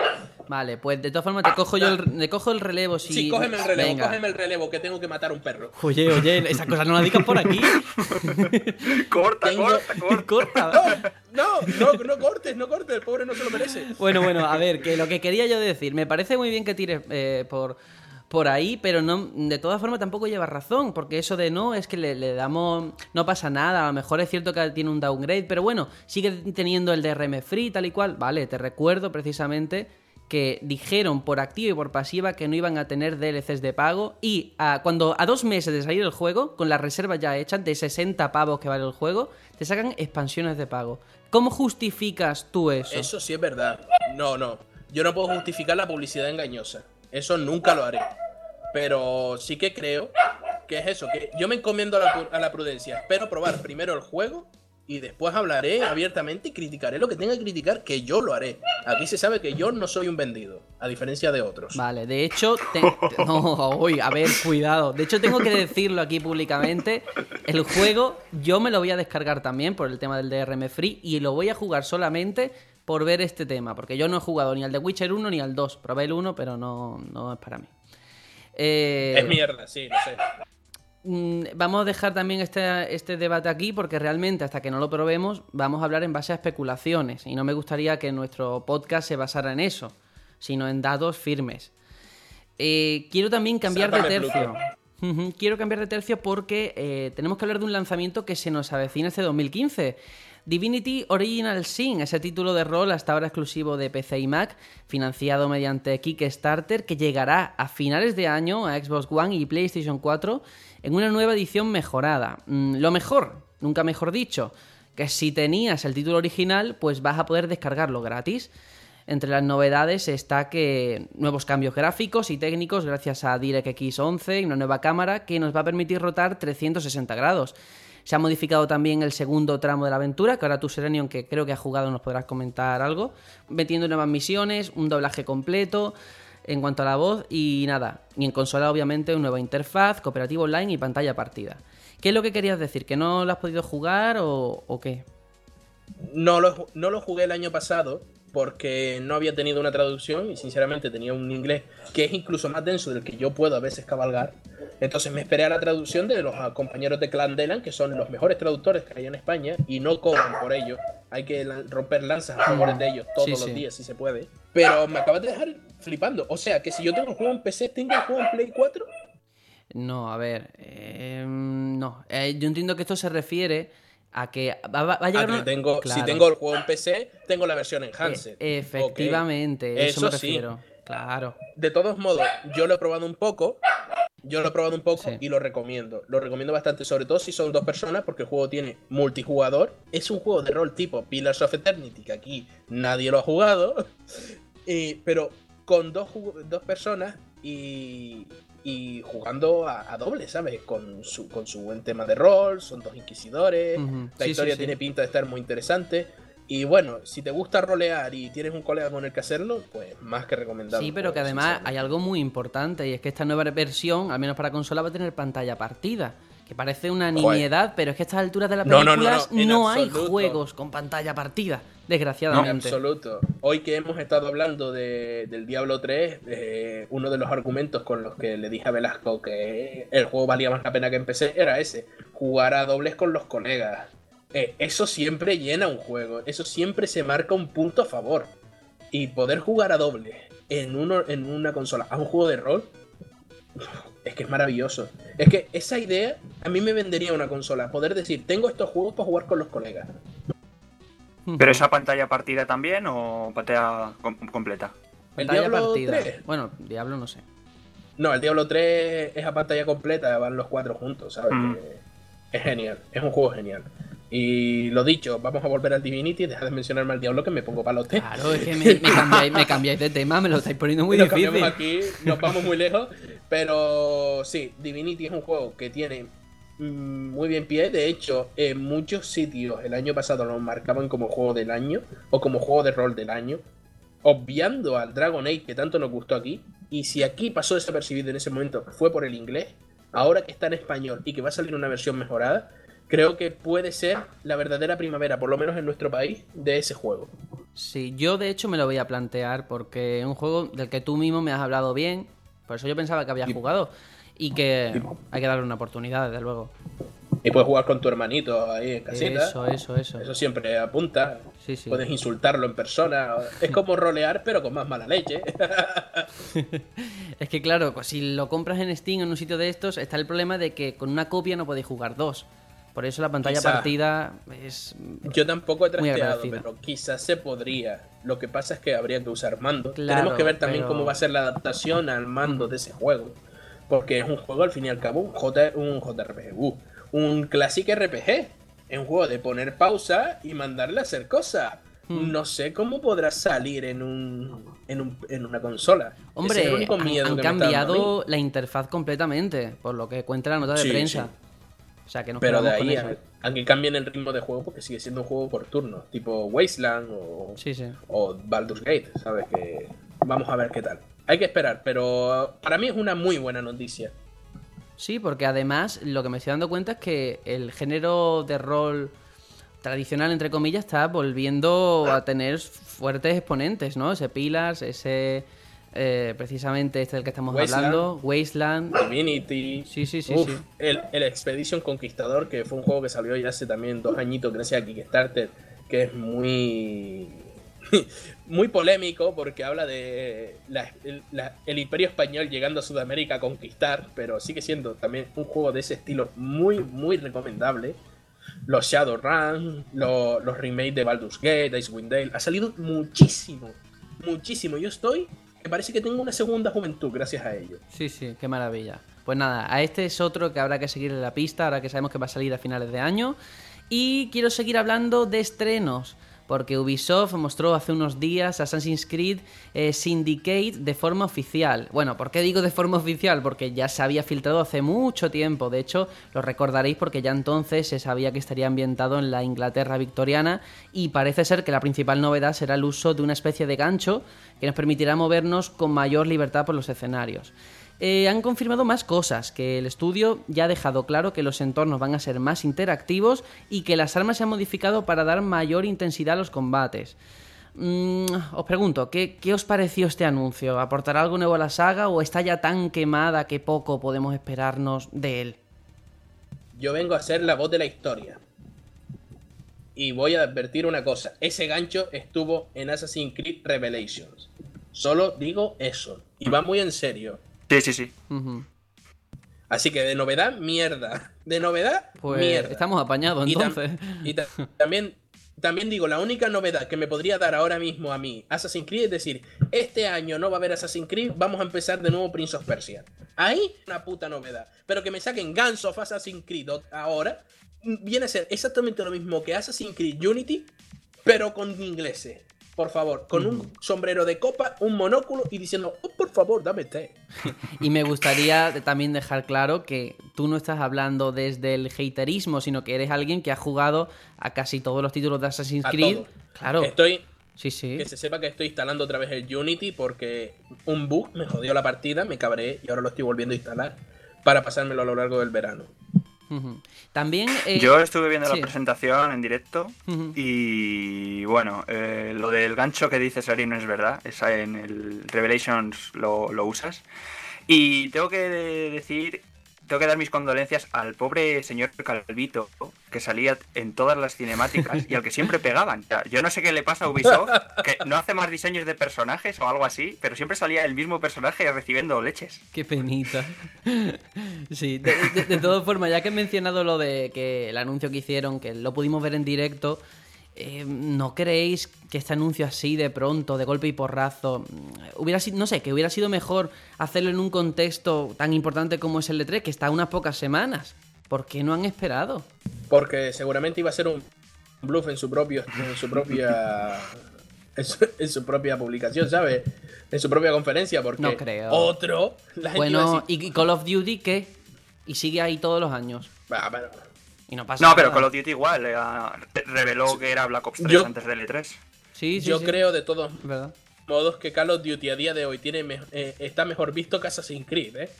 Vale, pues de todas formas te cojo yo el, cojo el relevo si... Sí, cógeme el relevo, cógeme el relevo, que tengo que matar a un perro. Oye, oye, esa cosa no la digas por aquí. corta, corta, corta, No, no, no, cortes, no cortes, el pobre no se lo merece. Bueno, bueno, a ver, que lo que quería yo decir, me parece muy bien que tires eh, por por ahí, pero no, de todas formas tampoco lleva razón, porque eso de no es que le, le, damos, no pasa nada, a lo mejor es cierto que tiene un downgrade, pero bueno, sigue teniendo el DRM free tal y cual, vale, te recuerdo precisamente que dijeron por activa y por pasiva que no iban a tener DLCs de pago y a, cuando a dos meses de salir el juego, con las reservas ya hechas de 60 pavos que vale el juego, te sacan expansiones de pago. ¿Cómo justificas tú eso? Eso sí es verdad. No, no. Yo no puedo justificar la publicidad engañosa. Eso nunca lo haré. Pero sí que creo que es eso, que yo me encomiendo a la, prudencia. Espero probar primero el juego y después hablaré abiertamente y criticaré lo que tenga que criticar, que yo lo haré. Aquí se sabe que yo no soy un vendido, a diferencia de otros. Vale, de hecho, no, uy, a ver, cuidado. De hecho, tengo que decirlo aquí públicamente. El juego yo me lo voy a descargar también por el tema del DRM Free y lo voy a jugar solamente por ver este tema, porque yo no he jugado ni al de Witcher 1 ni al 2. Probé el 1, pero no, no es para mí. Eh... Es mierda, sí, no sé. Mm, vamos a dejar también este, este, debate aquí porque realmente hasta que no lo probemos vamos a hablar en base a especulaciones y no me gustaría que nuestro podcast se basara en eso, sino en datos firmes. Eh, quiero también cambiar de tercio. Quiero cambiar de tercio porque eh, tenemos que hablar de un lanzamiento que se nos avecina este 2015. Divinity Original Sin, ese título de rol hasta ahora exclusivo de PC y Mac, financiado mediante Kickstarter, que llegará a finales de año a Xbox One y PlayStation 4 en una nueva edición mejorada. Mm, lo mejor, nunca mejor dicho, que si tenías el título original, pues vas a poder descargarlo gratis. Entre las novedades está que nuevos cambios gráficos y técnicos gracias a DirectX 11 y una nueva cámara que nos va a permitir rotar 360 grados. Se ha modificado también el segundo tramo de la aventura, que ahora tú, Serenion, que creo que has jugado, nos podrás comentar algo, metiendo nuevas misiones, un doblaje completo en cuanto a la voz y nada. Y en consola, obviamente, una nueva interfaz, cooperativo online y pantalla partida. ¿Qué es lo que querías decir? ¿Que no lo has podido jugar o, o qué? No lo, no lo jugué el año pasado porque no había tenido una traducción y sinceramente tenía un inglés que es incluso más denso del que yo puedo a veces cabalgar. Entonces me esperé a la traducción de los compañeros de Clan Delan, que son los mejores traductores que hay en España, y no cobran por ello. Hay que romper lanzas a favor de ellos todos Sí, los sí. días, si se puede. Pero me acabas de dejar flipando. O sea, que si yo tengo el juego en PC, ¿tengo el juego en Play 4? No, a ver. eh, no. Eh, yo entiendo que esto se refiere a que va, a llegar. que una- tengo, Si tengo el juego en PC, tengo la versión en handset. efectivamente, Ok. eso, me Eso sí. Claro. De todos modos, yo lo he probado un poco. Yo lo he probado un poco Sí. y lo recomiendo. Lo recomiendo bastante, sobre todo si son dos personas, porque el juego tiene multijugador. Es un juego de rol tipo Pillars of Eternity, que aquí nadie lo ha jugado. Eh, pero con dos, dos personas y, y jugando a, a doble, ¿sabes? Con su, con su buen tema de rol, son dos inquisidores. Ujú. La Sí, historia sí, sí. tiene pinta de estar muy interesante. Y bueno, si te gusta rolear y tienes un colega con el que hacerlo, pues más que recomendable. Sí, pero que además hay algo muy importante y es que esta nueva versión, al menos para consola, va a tener pantalla partida. Que parece una Joder. nimiedad, pero es que a estas alturas de las No, no, no, no, no, hay absoluto. juegos con pantalla partida, En desgraciadamente. absoluto. Hoy que hemos estado hablando de- del Diablo 3, eh, uno de los argumentos con los que le dije a Velasco que el juego valía más la pena que empecé era ese, jugar a dobles con los colegas. Eh, eso siempre llena un juego, eso siempre se marca un punto a favor. Y poder jugar a doble en, uno, en una consola a un juego de rol, es que es maravilloso. Es que esa idea a mí me vendería una consola, poder decir, tengo estos juegos para jugar con los colegas. ¿Pero esa pantalla partida también o pantalla com- completa? El Pantalla Diablo partida. 3. Bueno, Diablo no sé. No, el Diablo 3 es a pantalla completa, van los cuatro juntos, ¿sabes? Mm. Es genial, es un juego genial. Y lo dicho, vamos a volver al Divinity, deja de mencionarme al Diablo que me pongo palote. Claro, es que me, me cambiáis, me cambiáis de tema, me lo estáis poniendo muy Nos difícil. cambiamos aquí, nos vamos muy lejos. Pero sí, Divinity es un juego que tiene muy bien pie. De hecho, en muchos sitios el año pasado lo marcaban como juego del año o como juego de rol del año. Obviando al Dragon Age que tanto nos gustó aquí. Y si aquí pasó desapercibido en ese momento fue por el inglés, ahora que está en español y que va a salir una versión mejorada, creo que puede ser la verdadera primavera, por lo menos en nuestro país, de ese juego. Sí, yo de hecho me lo voy a plantear porque es un juego del que tú mismo me has hablado bien. Por eso yo pensaba que habías Y- jugado y que hay que darle una oportunidad, desde luego. Y puedes jugar con tu hermanito ahí en casita. Eso, eso, eso. Eso siempre apunta. Sí, sí. Puedes insultarlo en persona. Es como rolear, pero con más mala leche. Es que claro, pues, si lo compras en Steam en un sitio de estos, está el problema de que con una copia no podéis jugar dos. Por eso la pantalla Quizá. partida es... Yo tampoco he trasteado, pero quizás se podría. Lo que pasa es que habría que usar mando. Claro, Tenemos que ver también pero- cómo va a ser la adaptación al mando de ese juego. Porque es un juego, al fin y al cabo, un, J, un JRPG. uh, un clásico RPG. Es un juego de poner pausa y mandarle a hacer cosas. Hmm. No sé cómo podrá salir en un, en, un- en una consola. Hombre, es el han, cambiado la interfaz completamente, por lo que cuenta la nota de Sí, prensa. sí. O sea, que nos Pero de ahí a, a que cambien el ritmo de juego porque sigue siendo un juego por turno, tipo Wasteland o, Sí, sí. o Baldur's Gate, ¿sabes? Que vamos a ver qué tal. Hay que esperar, pero para mí es una muy buena noticia. Sí, porque además lo que me estoy dando cuenta es que el género de rol tradicional, entre comillas, está volviendo a tener fuertes exponentes, ¿no? Ese Pillars, ese... eh, precisamente este del que estamos Wasteland. hablando, Wasteland. Divinity. Sí, sí, sí, Uf, sí. El, el Expedition Conquistador, que fue un juego que salió ya hace también dos añitos gracias a Kickstarter, que es muy. muy polémico porque habla de el, imperio español llegando a Sudamérica a conquistar, pero sigue siendo también un juego de ese estilo muy, muy recomendable. los Shadowrun, los, los remakes de Baldur's Gate, Icewind Dale. Ha salido muchísimo, muchísimo. Yo estoy, me parece que tengo una segunda juventud gracias a ello. Sí, sí, qué maravilla. Pues nada, a este es otro que habrá que seguir en la pista, ahora que sabemos que va a salir a finales de año. Y quiero seguir hablando de estrenos porque Ubisoft mostró hace unos días Assassin's Creed eh, Syndicate de forma oficial. Bueno, ¿por qué digo de forma oficial? Porque ya se había filtrado hace mucho tiempo. De hecho, lo recordaréis porque ya entonces se sabía que estaría ambientado en la Inglaterra victoriana y parece ser que la principal novedad será el uso de una especie de gancho que nos permitirá movernos con mayor libertad por los escenarios. Eh, han confirmado más cosas, que el estudio ya ha dejado claro que los entornos van a ser más interactivos y que las armas se han modificado para dar mayor intensidad a los combates. Mm, os pregunto, ¿qué, ¿qué, os pareció este anuncio? ¿Aportará algo nuevo a la saga o está ya tan quemada que poco podemos esperarnos de él? Yo vengo a ser la voz de la historia. Y voy a advertir una cosa, ese gancho estuvo en Assassin's Creed Revelations. Solo digo eso. Y va muy en serio. Sí, sí, sí. Así que de novedad, mierda. De novedad, pues mierda. Estamos apañados entonces. Y, ta y ta también, también digo, la única novedad que me podría dar ahora mismo a mí Assassin's Creed es decir, este año no va a haber Assassin's Creed, vamos a empezar de nuevo Prince of Persia. Ahí, una puta novedad. Pero que me saquen Guns of Assassin's Creed ahora, viene a ser exactamente lo mismo que Assassin's Creed Unity, pero con ingleses por favor, con un sombrero de copa, un monóculo y diciendo, oh, por favor, dame té. y me gustaría también dejar claro que tú no estás hablando desde el haterismo, sino que eres alguien que ha jugado a casi todos los títulos de Assassin's Creed. Claro. Estoy. Sí, sí. Que se sepa que estoy instalando otra vez el Unity porque un bug me jodió la partida, me cabré y ahora lo estoy volviendo a instalar para pasármelo a lo largo del verano. También. Eh, Yo estuve viendo la presentación en directo y bueno, eh, lo del gancho que dices, Ari, no es verdad. Esa en el Revelations lo, lo usas. Y tengo que decir tengo que dar mis condolencias al pobre señor Calvito, que salía en todas las cinemáticas y al que siempre pegaban. Yo no sé qué le pasa a Ubisoft, que no hace más diseños de personajes o algo así, pero siempre salía el mismo personaje recibiendo leches. Qué penita. Sí, de, de, de todas formas, ya que he mencionado lo de que el anuncio que hicieron, que lo pudimos ver en directo, eh, ¿no creéis que este anuncio así de pronto, de golpe y porrazo, hubiera sido, no sé, que hubiera sido mejor hacerlo en un contexto tan importante como es el de 3 que está a unas pocas semanas? ¿Por qué no han esperado? Porque seguramente iba a ser un bluff en su propio, en su propia, en su, en su propia publicación, ¿sabes? En su propia conferencia, porque no creo. otro. La bueno, decir, ¿y Call of Duty qué? Y sigue ahí todos los años. Ah, pero, y no pasa No, nada. pero Call of Duty igual eh, reveló que era Black Ops 3 Yo- antes del E3. Sí, sí, yo sí. creo de todos ¿Verdad? modos que Call of Duty a día de hoy tiene me- eh, está mejor visto que Assassin's Creed, ¿eh?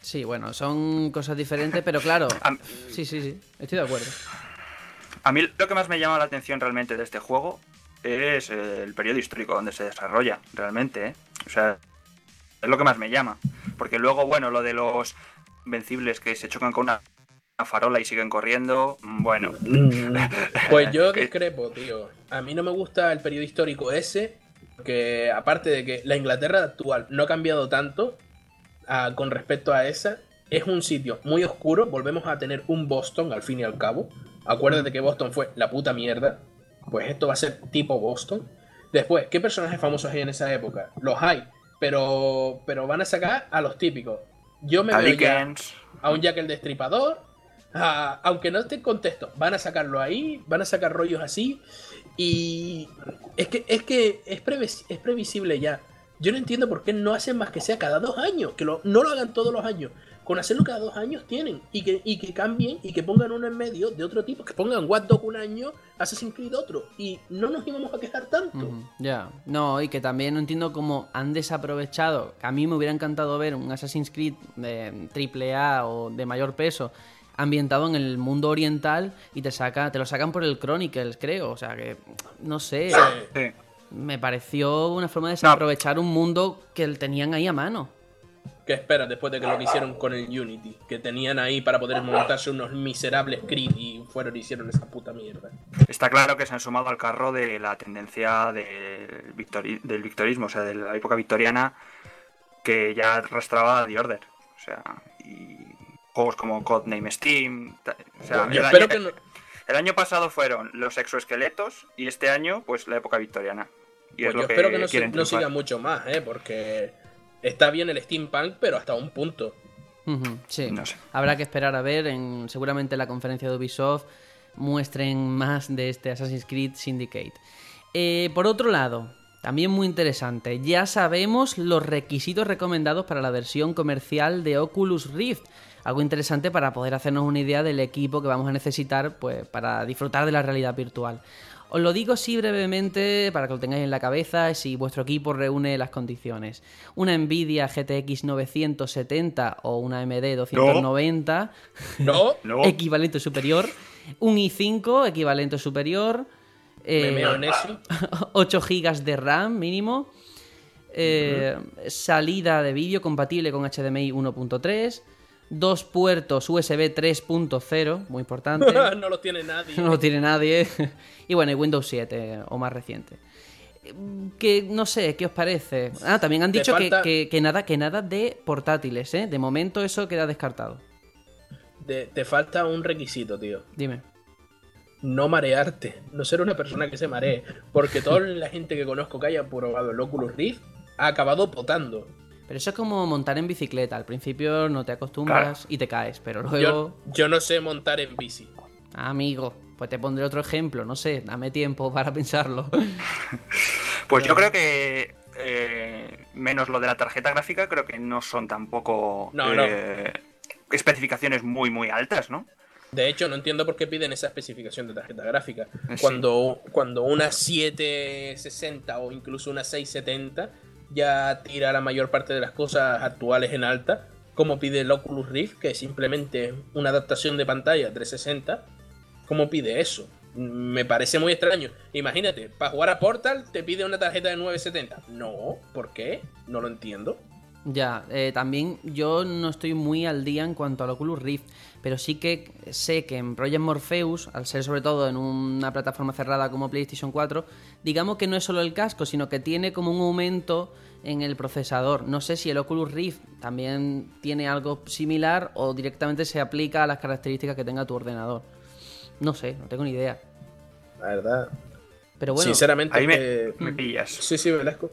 Sí, bueno, son cosas diferentes, pero claro. Am- Sí, sí, sí. Estoy de acuerdo. A mí lo que más me llama la atención realmente de este juego es eh, el periodo histórico donde se desarrolla, realmente. ¿eh? O sea, es lo que más me llama. Porque luego, bueno, lo de los vencibles que se chocan con una, una farola y siguen corriendo, mm, bueno. Pues yo Que- discrepo, tío. A mí no me gusta el periodo histórico ese, porque aparte de que la Inglaterra actual no ha cambiado tanto ah, con respecto a esa, es un sitio muy oscuro. Volvemos a tener un Boston al fin y al cabo. Acuérdate que Boston fue la puta mierda. Pues esto va a ser tipo Boston. Después, ¿qué personajes famosos hay en esa época? Los hay, pero, pero van a sacar a los típicos. Yo me A veo ya a un Jack el Destripador. A- aunque no esté en contexto, van a sacarlo ahí, van a sacar rollos así. Y es que es, que es, previs- es previsible ya. Yo no entiendo por qué no hacen más que sea cada dos años, que lo- no lo hagan todos los años. Con hacerlo cada dos años tienen. Y que, y que cambien y que pongan uno en medio de otro tipo. Que pongan Watch Dogs un año, Assassin's Creed otro. Y no nos íbamos a quejar tanto. Ya, no, y que también no entiendo cómo han desaprovechado. A mí me hubiera encantado ver un Assassin's Creed de triple A o de mayor peso ambientado en el mundo oriental y te saca te lo sacan por el Chronicles, creo. O sea que, no sé, Sí. me pareció una forma de desaprovechar un mundo que tenían ahí a mano. ¿Qué esperas después de que lo que hicieron con el Unity? Que tenían ahí para poder montarse unos miserables Creed y fueron y hicieron esa puta mierda. Está claro que se han sumado al carro de la tendencia del, victori- del victorismo, o sea, de la época victoriana que ya arrastraba a The Order. O sea, y juegos como Codename Steam. O sea, Yo el, espero año, que no- el año pasado fueron los exoesqueletos y este año, pues la época victoriana. Y Pues es yo lo espero que no, se- siga mucho más, ¿eh? Porque está bien el steampunk, pero hasta un punto. Sí. No sé. Habrá que esperar a ver. En, seguramente en la conferencia de Ubisoft muestren más de este Assassin's Creed Syndicate. Eh, por otro lado, también muy interesante, ya sabemos los requisitos recomendados para la versión comercial de Oculus Rift. Algo interesante para poder hacernos una idea del equipo que vamos a necesitar pues, para disfrutar de la realidad virtual. Os lo digo así brevemente para que lo tengáis en la cabeza si vuestro equipo reúne las condiciones. Una Nvidia GTX 970 o una AMD 290 No, No. equivalente superior, un i5 equivalente superior, me eh, en eso. 8 GB de RAM mínimo, eh, salida de vídeo compatible con HDMI 1.3, dos puertos USB 3.0, muy importante. no lo tiene nadie. no lo tiene nadie. y bueno, y Windows 7 o más reciente. Que no sé, ¿qué os parece? Ah, también han dicho que- que, que nada, que nada de portátiles, ¿eh? De momento eso queda descartado. De- te falta un requisito, tío. Dime. No marearte. No ser una persona que se maree. Porque toda la gente que conozco que haya probado el Oculus Rift ha acabado potando. Pero eso es como montar en bicicleta. Al principio no te acostumbras y te caes, pero luego... Yo, yo no sé montar en bici. Ah, amigo, pues te pondré otro ejemplo, no sé, dame tiempo para pensarlo. Pues yo creo que eh, menos lo de la tarjeta gráfica, creo que no son tampoco No, no. eh, especificaciones muy muy altas, ¿no? De hecho, no entiendo por qué piden esa especificación de tarjeta gráfica. Sí. Cuando, cuando una 760 o incluso una 670 ya tira la mayor parte de las cosas actuales en alta, como pide el Oculus Rift, que es simplemente una adaptación de pantalla 360, ¿cómo pide eso? Me parece muy extraño. Imagínate, para jugar a Portal te pide una tarjeta de 970. No, ¿por qué? No lo entiendo. Ya, eh, también yo no estoy muy al día en cuanto al Oculus Rift, pero sí que sé que en Project Morpheus, al ser sobre todo en una plataforma cerrada como PlayStation 4, digamos que no es solo el casco, sino que tiene como un aumento en el procesador. No sé si el Oculus Rift también tiene algo similar o directamente se aplica a las características que tenga tu ordenador. No sé, no tengo ni idea. La verdad. Pero bueno, Sinceramente, Ahí me, pillas. Sí, sí, Velasco.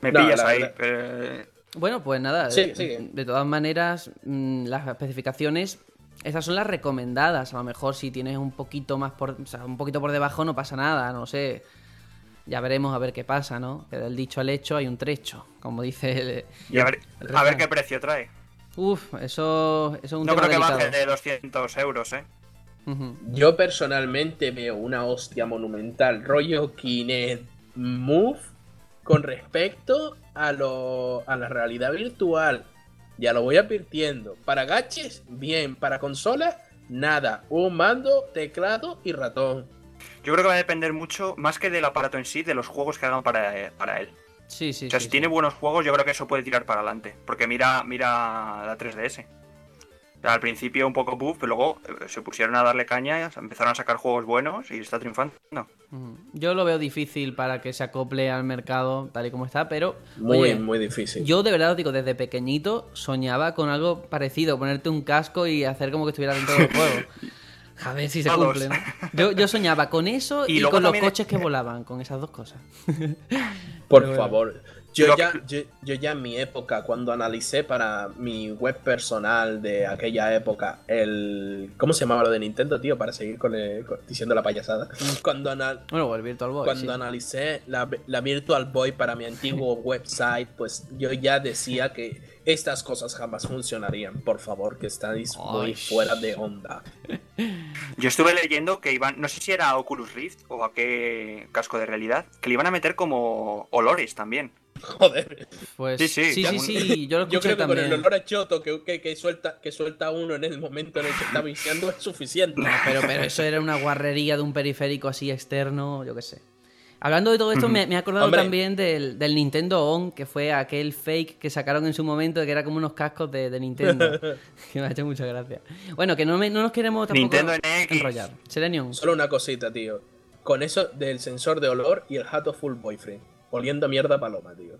Me No, pillas la ahí. verdad. Bueno, pues nada, eh, sigue. de todas maneras, mm, las especificaciones, estas son las recomendadas. A lo mejor si tienes un poquito más por, o sea, un poquito por debajo no pasa nada, no sé. Ya veremos a ver qué pasa, ¿no? Que del dicho al hecho hay un trecho, como dice el... y a ver, el a ver qué precio trae. Uf, eso, eso es un No tema creo que baje de 200 euros, ¿eh? Yo personalmente veo una hostia monumental, rollo Kinect Move, con respecto a, lo, a la realidad virtual. Ya lo voy advirtiendo. Para gaches, bien. Para consolas, nada. Un mando, teclado y ratón. Yo creo que va a depender mucho, más que del aparato en sí, de los juegos que hagan para, eh, para él. Sí, sí, o sea, sí, si sí. tiene buenos juegos, yo creo que eso puede tirar para adelante. Porque mira, mira la 3DS. Al principio un poco buff, pero luego eh, se pusieron a darle caña, empezaron a sacar juegos buenos y está triunfando. Ujú. Yo lo veo difícil para que se acople al mercado tal y como está, pero... Muy, oye, muy difícil. Yo de verdad os digo, desde pequeñito soñaba con algo parecido, ponerte un casco y hacer como que estuvieras dentro del juego. A ver si se Todos. cumple, ¿no? Yo, yo soñaba con eso Y con los coches que volaban, con esas dos cosas. Por bueno. favor. Yo ya, yo, yo ya en mi época, cuando analicé para mi web personal de aquella época, el. ¿Cómo se llamaba lo de Nintendo, tío? Para seguir con, el- con- diciendo la payasada. Cuando, anal- Bueno, o el Virtual Boy, cuando sí. analicé la, la Virtual Boy para mi antiguo website, pues yo ya decía que estas cosas jamás funcionarían. Por favor, que estáis muy Ay. fuera de onda. Yo estuve leyendo que iban, no sé si era Oculus Rift o a qué casco de realidad, que le iban a meter como olores también. Joder. Pues Sí, sí, sí, sí, ya sí, un- sí, yo lo Yo creo que con también. el olor a choto que, que, que suelta, que suelta uno en el momento en el que está viciando es suficiente. No, pero, pero eso era una guarrería de un periférico así externo, yo qué sé. Hablando de todo esto, me, me he acordado Hombre. también del, del Nintendo On, que fue aquel fake que sacaron en su momento, que era como unos cascos de, de Nintendo. que me ha hecho mucha gracia. Bueno, que no, me- no nos queremos tampoco Nintendo NX. enrollar. Selenium. Solo una cosita, tío. Con eso del sensor de olor y el Hato Full Boyfriend. Oliendo a mierda a paloma, tío.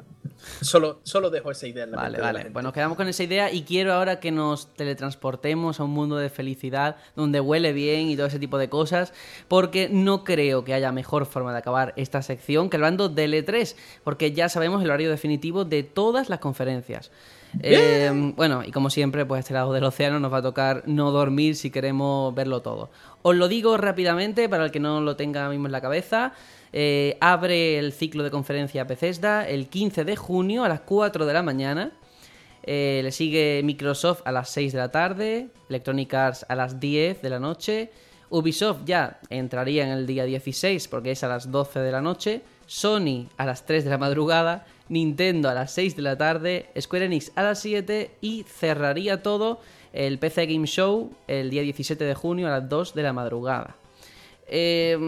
Solo, solo dejo esa idea en la Vale, mente de la vale. Pues nos quedamos con esa idea y quiero ahora que nos teletransportemos a un mundo de felicidad donde huele bien y todo ese tipo de cosas, porque no creo que haya mejor forma de acabar esta sección que hablando del E3, porque ya sabemos el horario definitivo de todas las conferencias. Eh, bueno, y como siempre, pues a este lado del océano nos va a tocar no dormir si queremos verlo todo. Os lo digo rápidamente para el que no lo tenga mismo en la cabeza. Eh, abre el ciclo de conferencia Bethesda el 15 de junio a las 4 de la mañana. Eh, le sigue Microsoft a las 6 de la tarde, Electronic Arts a las 10 de la noche, Ubisoft ya entraría en el día 16 porque es a las 12 de la noche, Sony a las 3 de la madrugada, Nintendo a las 6 de la tarde, Square Enix a las 7 y cerraría todo el PC Game Show el día 17 de junio a las 2 de la madrugada. Eh,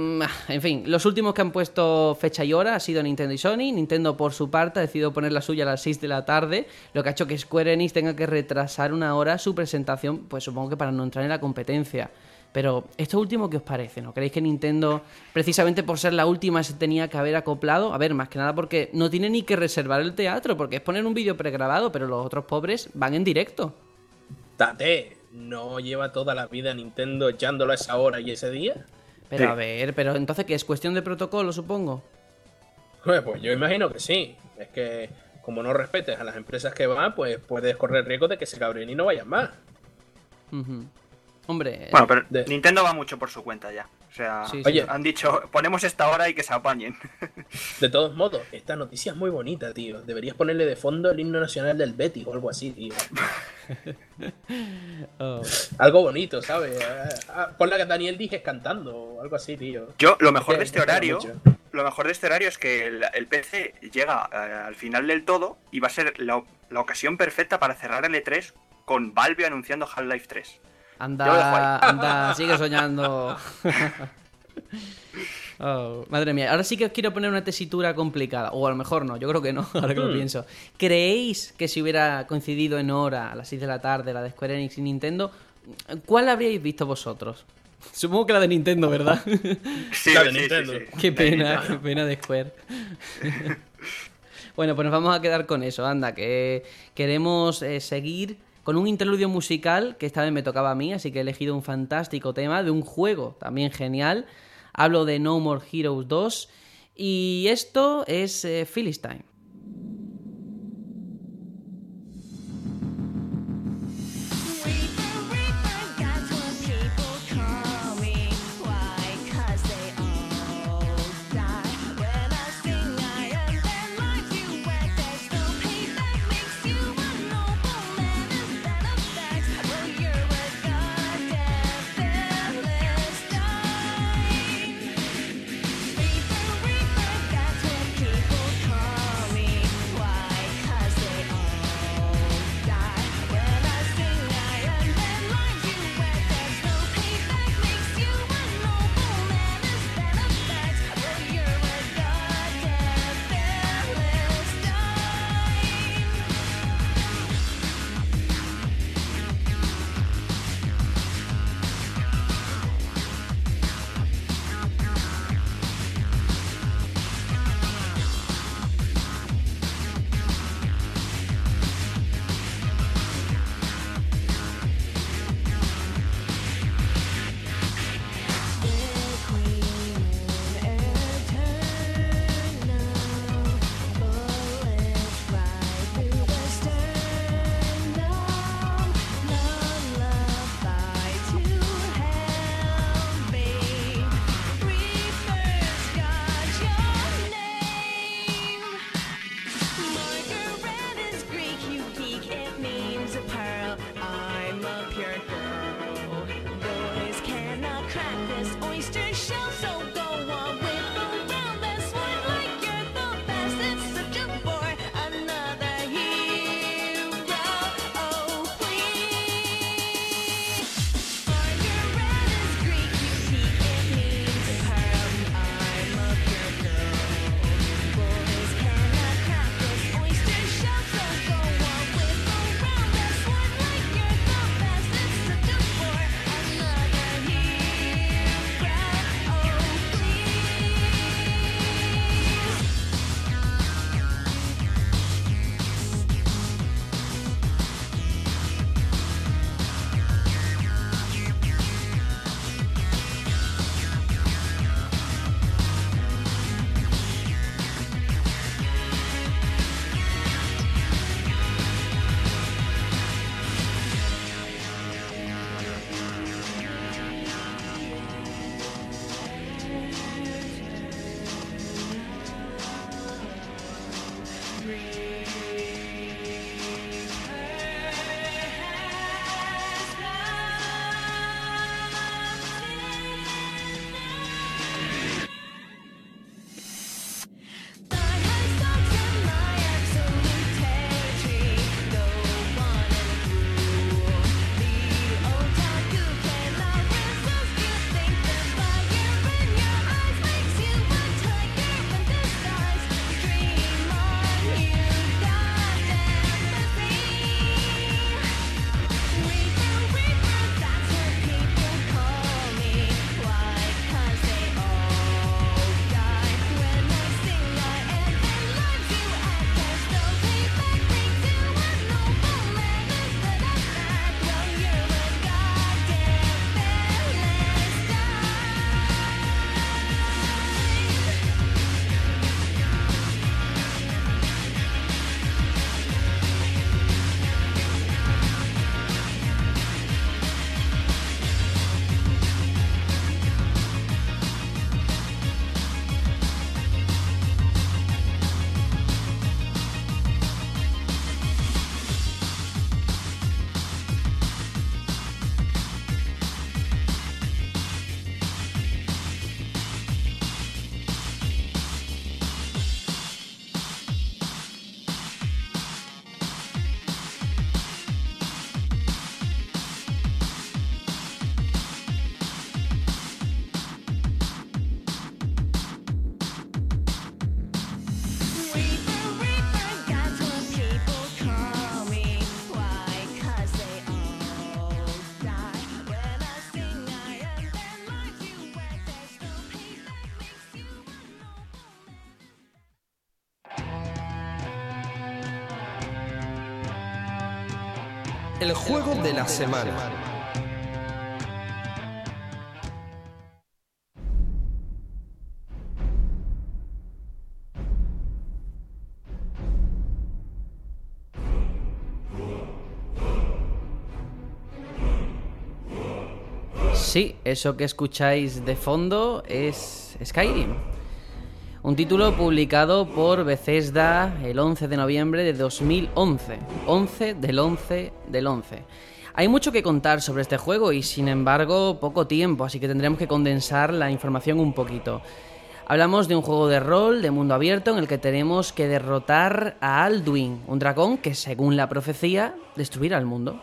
en fin, los últimos que han puesto fecha y hora ha sido Nintendo y Sony. Nintendo, por su parte, ha decidido poner la suya a las 6 de la tarde, lo que ha hecho que Square Enix tenga que retrasar una hora su presentación, pues supongo que para no entrar en la competencia. Pero, ¿esto último qué os parece? ¿No creéis que Nintendo, precisamente por ser la última, se tenía que haber acoplado? A ver, más que nada porque no tiene ni que reservar el teatro, porque es poner un vídeo pregrabado, pero los otros pobres van en directo. Tate, ¿no lleva toda la vida Nintendo echándolo a esa hora y ese día? Pero Sí. a ver, pero entonces, ¿qué es cuestión de protocolo, supongo? Pues, pues yo imagino que sí. Es que como no respetes a las empresas que van, pues puedes correr riesgo de que se cabren y no vayan más. Hombre, Bueno, pero De- Nintendo va mucho por su cuenta ya. O sea, Sí, sí. Oye. han dicho, ponemos esta hora y que se apañen. De todos modos, esta noticia es muy bonita, tío. Deberías ponerle de fondo el himno nacional del Betis o algo así, tío. oh. Algo bonito, ¿sabes? Ah, Pon la que Daniel Dijes cantando o algo así, tío. Yo, lo mejor de este horario, lo mejor de este horario es que el, el PC llega eh, al final del todo y va a ser la, la ocasión perfecta para cerrar el E3 con Valve anunciando Half-Life 3. Anda, anda, sigue soñando. Oh, madre mía, ahora sí que os quiero poner una tesitura complicada. O a lo mejor no, yo creo que no, ahora que lo Hmm. pienso. ¿Creéis que si hubiera coincidido en hora, a las 6 de la tarde, la de Square Enix y Nintendo, cuál habríais visto vosotros? Supongo que la de Nintendo, ¿verdad? Sí, La de sí, sí, Nintendo. sí. qué pena, qué pena de Square. bueno, pues nos vamos a quedar con eso, anda, que queremos eh, seguir con un interludio musical que esta vez me tocaba a mí, así que he elegido un fantástico tema de un juego también genial. Hablo de No More Heroes 2 y esto es eh, Philistine. three. El juego de la semana. Sí, eso que escucháis de fondo es Skyrim. Un título publicado por Bethesda el 11 de noviembre de 2011. 11 del 11 del 11. Hay mucho que contar sobre este juego y sin embargo poco tiempo, así que tendremos que condensar la información un poquito. Hablamos de un juego de rol de mundo abierto en el que tenemos que derrotar a Alduin, un dragón que según la profecía destruirá el mundo.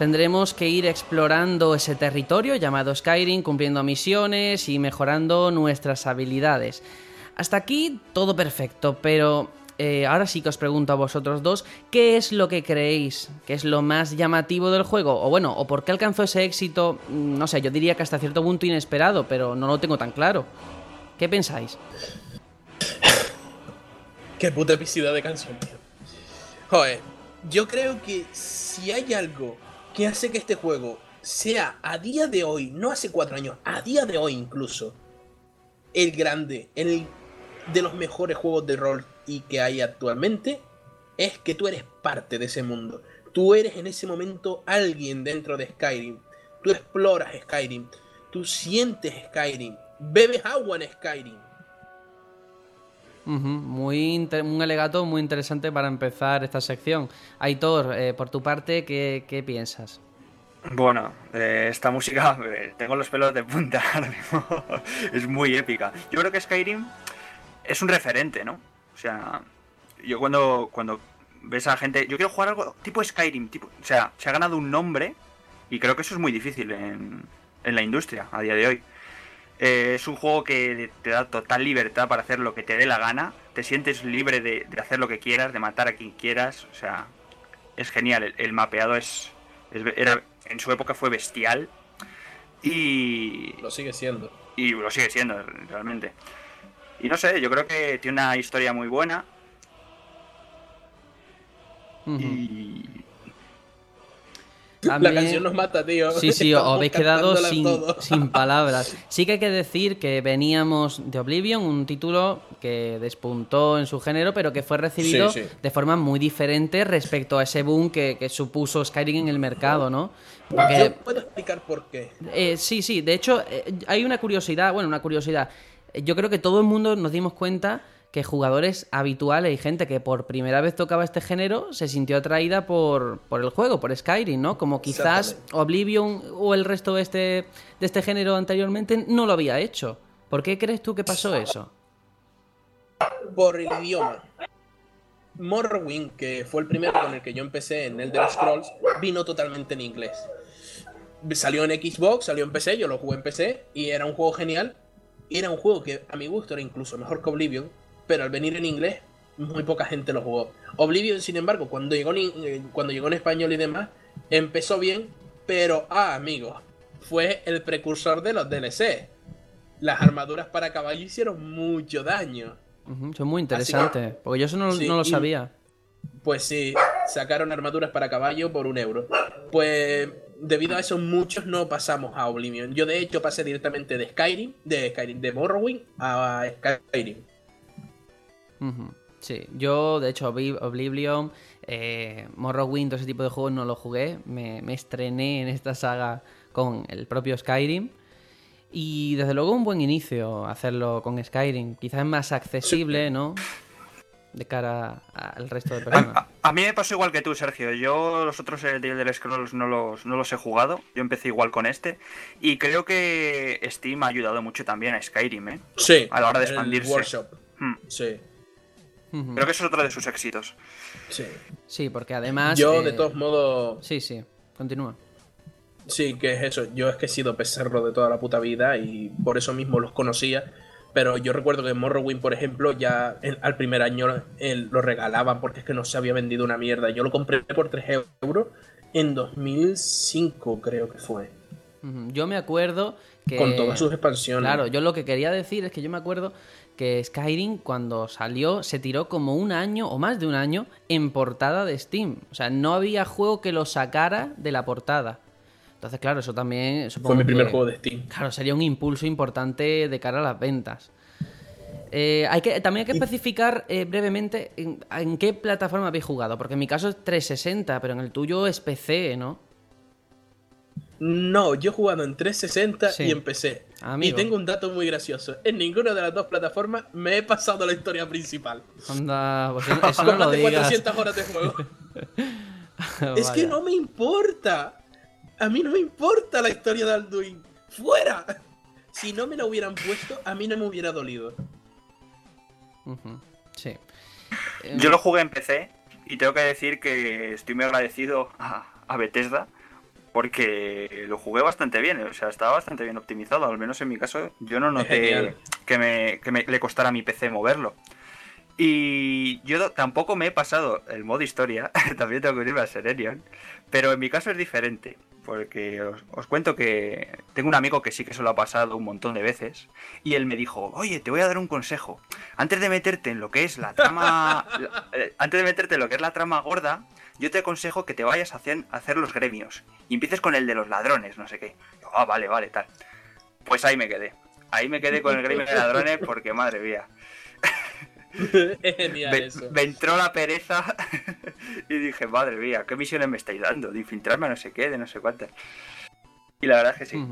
Tendremos que ir explorando ese territorio llamado Skyrim, cumpliendo misiones y mejorando nuestras habilidades. Hasta aquí todo perfecto, pero eh, ahora sí que os pregunto a vosotros dos, ¿qué es lo que creéis que es lo más llamativo del juego? O bueno, ¿o por qué alcanzó ese éxito? Mm, No sé, yo diría que hasta cierto punto inesperado, pero no lo tengo tan claro. ¿Qué pensáis? Qué puta de canción, tío. Joder, yo creo que si hay algo hace que este juego sea a día de hoy, no hace cuatro años, a día de hoy incluso, el grande, el de los mejores juegos de rol y que hay actualmente, es que tú eres parte de ese mundo. Tú eres en ese momento alguien dentro de Skyrim. Tú exploras Skyrim. Tú sientes Skyrim. Bebes agua en Skyrim. Ujú, muy un alegato muy interesante para empezar esta sección. Aitor, eh, por tu parte, ¿qué, qué piensas? Bueno, eh, esta música, eh, tengo los pelos de punta ahora mismo. es muy épica. Yo creo que Skyrim es un referente, ¿no? O sea, yo cuando, cuando ves a gente. Yo quiero jugar algo tipo Skyrim, tipo, o sea, se ha ganado un nombre y creo que eso es muy difícil en, en la industria a día de hoy. Eh, es un juego que te da total libertad para hacer lo que te dé la gana. Te sientes libre de, de hacer lo que quieras, de matar a quien quieras. O sea, es genial. El, el mapeado es, es- era, en su época fue bestial. Y, Lo sigue siendo. y lo sigue siendo realmente. Y no sé, yo creo que tiene una historia muy buena. Y La canción nos mata, tío. Sí, sí, os habéis quedado sin, sin palabras. Sí que hay que decir que veníamos de Oblivion, un título que despuntó en su género, pero que fue recibido Sí, sí. de forma muy diferente respecto a ese boom que, que supuso Skyrim en el mercado, ¿no? Porque Yo puedo explicar por qué. eh, sí, sí, de hecho eh, hay una curiosidad, bueno, una curiosidad. Yo creo que todo el mundo nos dimos cuenta que jugadores habituales y gente que por primera vez tocaba este género se sintió atraída por, por el juego, por Skyrim, ¿no? Como quizás. Oblivion o el resto de este, de este género anteriormente no lo había hecho. ¿Por qué crees tú que pasó eso? Por el idioma. Morrowind, que fue el primero con el que yo empecé en Elder Scrolls, vino totalmente en inglés. Salió en Xbox, salió en PC, yo lo jugué en PC y era un juego genial. Era un juego que a mi gusto era incluso mejor que Oblivion, pero al venir en inglés, muy poca gente lo jugó. Oblivion, sin embargo, cuando llegó en, eh, cuando llegó en español y demás, empezó bien, pero, ah, amigos, fue el precursor de los DLC. Las armaduras para caballo hicieron mucho daño. Eso es muy Así que- interesante, porque yo eso no, Sí, no lo sabía. Pues sí, sacaron armaduras para caballo por un euro. Pues debido a eso muchos no pasamos a Oblivion. Yo de hecho pasé directamente de Skyrim, de Skyrim, de Morrowind a Skyrim. Sí, yo de hecho Obli- Oblivion, eh, Morrowind, todo ese tipo de juegos no lo jugué. Me, me estrené en esta saga con el propio Skyrim. Y desde luego un buen inicio hacerlo con Skyrim. Quizás es más accesible, ¿no? De cara al resto de personas. A, a mí me pasó igual que tú, Sergio. Yo los otros de Elder Scrolls no los, no los he jugado. Yo empecé igual con este. Y creo que Steam ha ayudado mucho también a Skyrim, ¿eh? Sí, A la hora de el expandirse. Workshop. Hmm. Sí, Creo que eso es otro de sus éxitos. sí. Sí, porque además... Yo, eh, de todos modos, Sí, sí, continúa. sí, que es eso. Yo es que he sido pecerro de toda la puta vida y por eso mismo los conocía. Pero yo recuerdo que Morrowind, por ejemplo, ya en- al primer año eh, lo regalaban porque es que no se había vendido una mierda. Yo lo compré por 3 euros en 2005, creo que fue. Yo me acuerdo que- Con todas sus expansiones. Claro, yo lo que quería decir es que yo me acuerdo que Skyrim cuando salió se tiró como un año o más de un año en portada de Steam. O sea, no había juego que lo sacara de la portada. Entonces, claro, eso también... Fue mi primer que- juego de Steam. Claro, sería un impulso importante de cara a las ventas. Eh, hay que, también hay que especificar eh, brevemente en, en qué plataforma habéis jugado, porque en mi caso es 360, pero en el tuyo es PC, ¿no? No, yo he jugado en 360 Sí. y en PC. Amigo. Y tengo un dato muy gracioso. En ninguna de las dos plataformas me he pasado la historia principal. Anda, pues eso, eso no Con lo más de digas. 400 horas de juego. es que no me importa. A mí no me importa la historia de Alduin. ¡Fuera! Si no me la hubieran puesto, a mí no me hubiera dolido. Sí. Yo lo jugué en PC y tengo que decir que estoy muy agradecido a, a Bethesda porque lo jugué bastante bien, o sea, estaba bastante bien optimizado, al menos en mi caso yo no noté que, me, que me- le costara a mi PC moverlo. Y yo tampoco me he pasado el modo historia, también tengo que unirme a Serenion, pero en mi caso es diferente, porque os, os cuento que tengo un amigo que sí que se lo ha pasado un montón de veces, y él me dijo, oye, te voy a dar un consejo, antes de meterte en lo que es la trama, la- eh, antes de meterte en lo que es la trama gorda, yo te aconsejo que te vayas a hacer, a hacer los gremios, y empieces con el de los ladrones, no sé qué. Ah, vale, vale, tal. Pues ahí me quedé. Ahí me quedé con el gremio de ladrones porque, madre mía, genial me, eso. me entró la pereza y dije, madre mía, ¿qué misiones me estáis dando? De infiltrarme a no sé qué, de no sé cuántas. Y la verdad es que sí.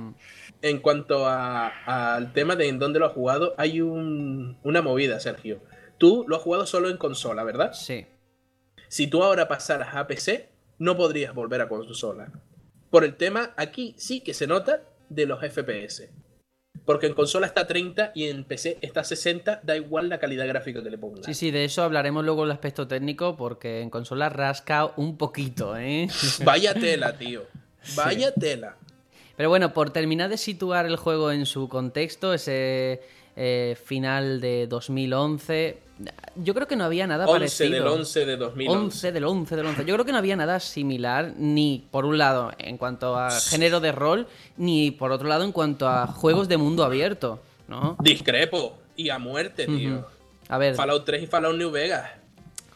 En cuanto a- al tema de en dónde lo has jugado, hay un- una movida, Sergio. Tú lo has jugado solo en consola, ¿verdad? Sí. Si tú ahora pasaras a PC, no podrías volver a consola. Por el tema, aquí sí que se nota de los FPS. Porque en consola está 30 y en PC está 60, da igual la calidad gráfica que le pongas. Sí, sí, de eso hablaremos luego en el aspecto técnico, porque en consola rasca un poquito, ¿eh? Vaya tela, tío. Vaya tela. Pero bueno, por terminar de situar el juego en su contexto, ese eh, final de 2011, yo creo que no había nada 11 parecido. del 11 de 2011. 11 del 11 del 11. Yo creo que no había nada similar, ni por un lado en cuanto a género de rol, ni por otro lado en cuanto a juegos de mundo abierto, ¿no? Discrepo. Y a muerte, tío. A ver, Fallout 3 y Fallout New Vegas.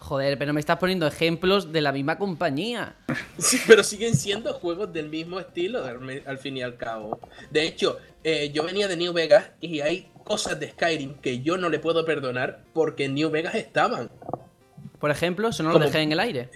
Joder, pero me estás poniendo ejemplos de la misma compañía. Sí, pero siguen siendo juegos del mismo estilo al, fin y al cabo. De hecho, eh, yo venía de New Vegas y hay cosas de Skyrim que yo no le puedo perdonar porque en New Vegas estaban. Por ejemplo, eso no lo Como- dejé en el aire.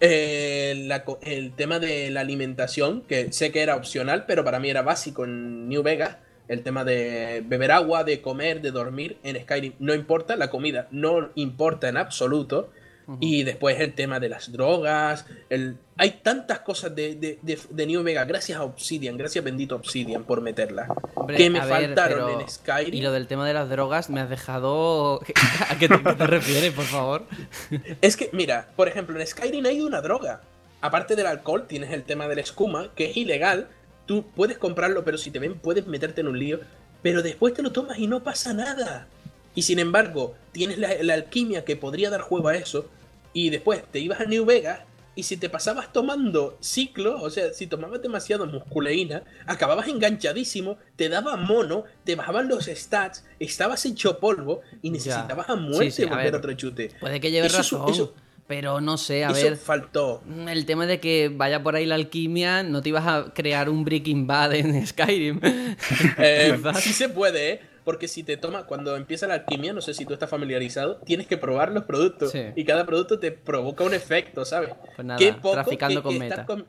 Eh, la el tema de la alimentación, que sé que era opcional, pero para mí era básico en New Vegas. El tema de beber agua, de comer, de dormir en Skyrim no importa, la comida no importa en absoluto. Y después el tema de las drogas. El... Hay tantas cosas de, de, de- de New Vegas, gracias a Obsidian, gracias bendito Obsidian por meterla. Hombre, que me a ver, faltaron pero- en Skyrim. Y lo del tema de las drogas me has dejado... ¿A qué te, qué te refieres, por favor? Es que, mira, por ejemplo, en Skyrim hay una droga. Aparte del alcohol, tienes el tema de la escuma, que es ilegal. Tú puedes comprarlo, pero si te ven, puedes meterte en un lío. Pero después te lo tomas y no pasa nada. Y sin embargo, tienes la, la alquimia que podría dar juego a eso. Y después te ibas a New Vegas. Y si te pasabas tomando ciclo, o sea, si tomabas demasiado musculeína, acababas enganchadísimo, te daba mono, te bajaban los stats, estabas hecho polvo y necesitabas a muerte sí, a volver ver. otro chute. Puede que Eso razón, eso- pero no sé, a Eso ver... faltó. El tema de que vaya por ahí la alquimia, no te ibas a crear un Breaking Bad en Skyrim. Eh, sí se puede, ¿eh? Porque si te toma, cuando empieza la alquimia, no sé si tú estás familiarizado, tienes que probar los productos. Sí. Y cada producto te provoca un efecto, ¿sabes? Pues nada, Qué poco traficando que, con que meta. estar com-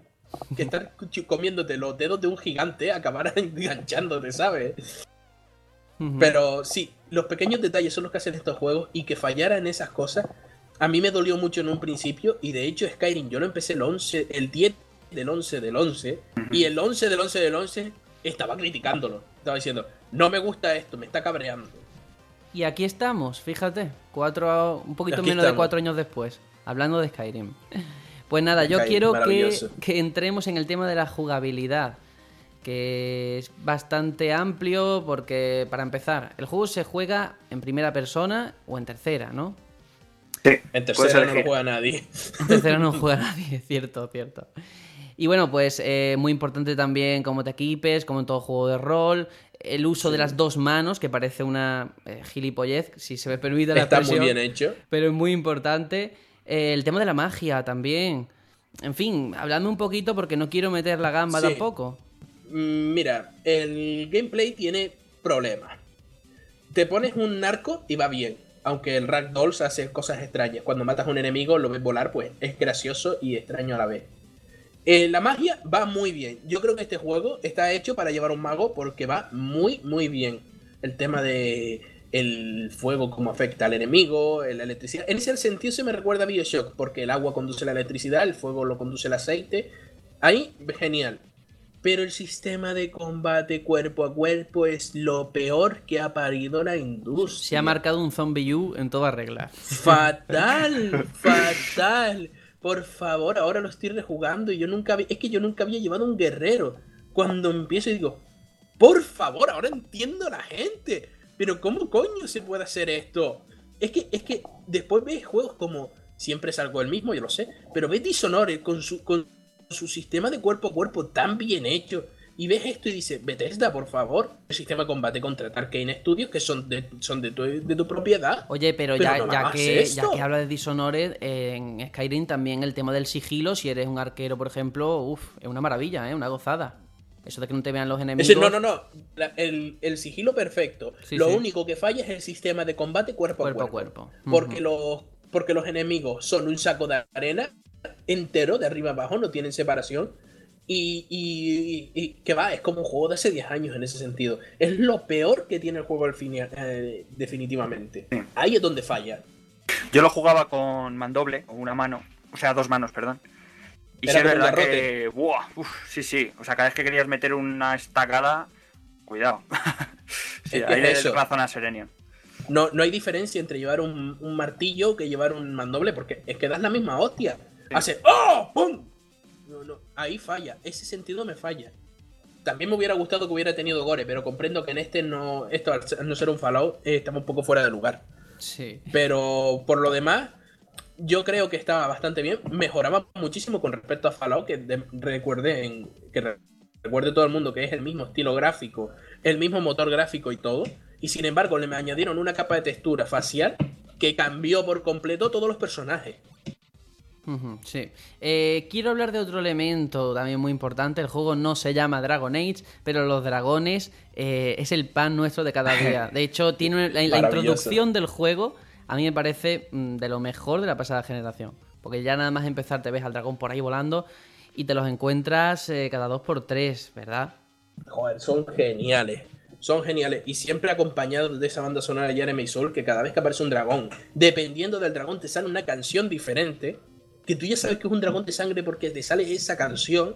que estar cu- comiéndote los dedos de un gigante acabar enganchándote, ¿sabes? Pero sí, los pequeños detalles son los que hacen estos juegos y que fallara en esas cosas, a mí me dolió mucho en un principio y de hecho Skyrim yo lo empecé el 11, el 10 del 11 del 11 y el 11 del 11 del 11 estaba criticándolo, estaba diciendo, no me gusta esto, me está cabreando. Y aquí estamos, fíjate, cuatro, un poquito Aquí menos de cuatro años después, hablando de Skyrim. Pues nada, yo quiero que entremos en el tema de la jugabilidad, que es bastante amplio porque, para empezar, el juego se juega en primera persona o en tercera, ¿no? Sí, En tercera no juega nadie. En tercera no juega nadie, cierto, cierto. Y bueno, pues eh, muy importante también cómo te equipes, como en todo juego de rol, el uso de las dos manos, que parece una eh, gilipollez, si se me permite la Está muy bien hecho. pero es muy importante. Eh, el tema de la magia también. En fin, hablando un poquito porque no quiero meter la gamba Sí. tampoco. Mm, Mira, el gameplay tiene problemas. Te pones un narco y va bien. Aunque el Ragdolls hace cosas extrañas. Cuando matas a un enemigo, lo ves volar, pues es gracioso y extraño a la vez. Eh, la magia va muy bien. Yo creo que este juego está hecho para llevar un mago porque va muy, muy bien. El tema de el fuego, cómo afecta al enemigo, la electricidad. En ese sentido se me recuerda a Bioshock, porque el agua conduce la electricidad, el fuego lo conduce el aceite. Ahí, genial. Pero el sistema de combate cuerpo a cuerpo es lo peor que ha parido la industria. Se ha marcado un zombie U en toda regla. Fatal, fatal. Por favor, ahora lo estoy rejugando y yo nunca había... Es que yo nunca había llevado un guerrero. Cuando empiezo y digo, por favor, ahora entiendo a la gente. Pero ¿cómo coño se puede hacer esto? Es que, es que después ves juegos como... Siempre es algo el mismo, yo lo sé. Pero ves Dishonored con su, con su sistema de cuerpo a cuerpo tan bien hecho. Y ves esto y dices, Bethesda, por favor. El sistema de combate contra Arkane Studios, que son de, son de, tu, de tu propiedad. Oye, pero, Pero ya, no ya que, esto. ya que habla de Dishonored, eh, en Skyrim también el tema del sigilo, si eres un arquero, por ejemplo, uff, es una maravilla, ¿eh? Una gozada. Eso de que no te vean los enemigos. No, no, no. La- el, el sigilo perfecto. Sí, lo sí. único que falla es el sistema de combate cuerpo, Cuerpo a cuerpo. cuerpo. Porque, los, porque los enemigos son un saco de arena entero, de arriba abajo, no tienen separación. Y, y- que va, es como un juego de hace 10 años en ese sentido. Es lo peor que tiene el juego al fin, eh, definitivamente. Sí. Ahí es donde falla. Yo lo jugaba con mandoble, o una mano, o sea, dos manos, perdón. Y sí es verdad que. Buah, uf, sí, sí. O sea, cada vez que querías meter una estacada, cuidado. sí, Es que ahí es le razón a. No, no hay diferencia entre llevar un, un martillo que llevar un mandoble, porque es que das la misma hostia. Hace ¡Oh! ¡Pum! No, no, ahí falla. Ese sentido me falla. También me hubiera gustado que hubiera tenido gore, pero comprendo que en este no. Esto al no ser un Fallout, eh, estamos un poco fuera de lugar. Sí. Pero por lo demás, yo creo que estaba bastante bien. Mejoraba muchísimo con respecto a Fallout, que de- que re- recuerde todo el mundo que es el mismo estilo gráfico, el mismo motor gráfico y todo. Y sin embargo, le añadieron una capa de textura facial que cambió por completo todos los personajes. Sí. Eh, quiero hablar de otro elemento también muy importante. El juego no se llama Dragon Age, pero los dragones eh, es el pan nuestro de cada día. De hecho, tiene la, la introducción del juego, a mí me parece mm, de lo mejor de la pasada generación. Porque ya nada más empezar te ves al dragón por ahí volando y te los encuentras eh, cada dos por tres, ¿verdad? Joder, son geniales. Son geniales. Y siempre acompañados de esa banda sonora de Jeremy Soul, que cada vez que aparece un dragón, dependiendo del dragón, te sale una canción diferente. Que tú ya sabes que es un dragón de sangre porque te sale esa canción.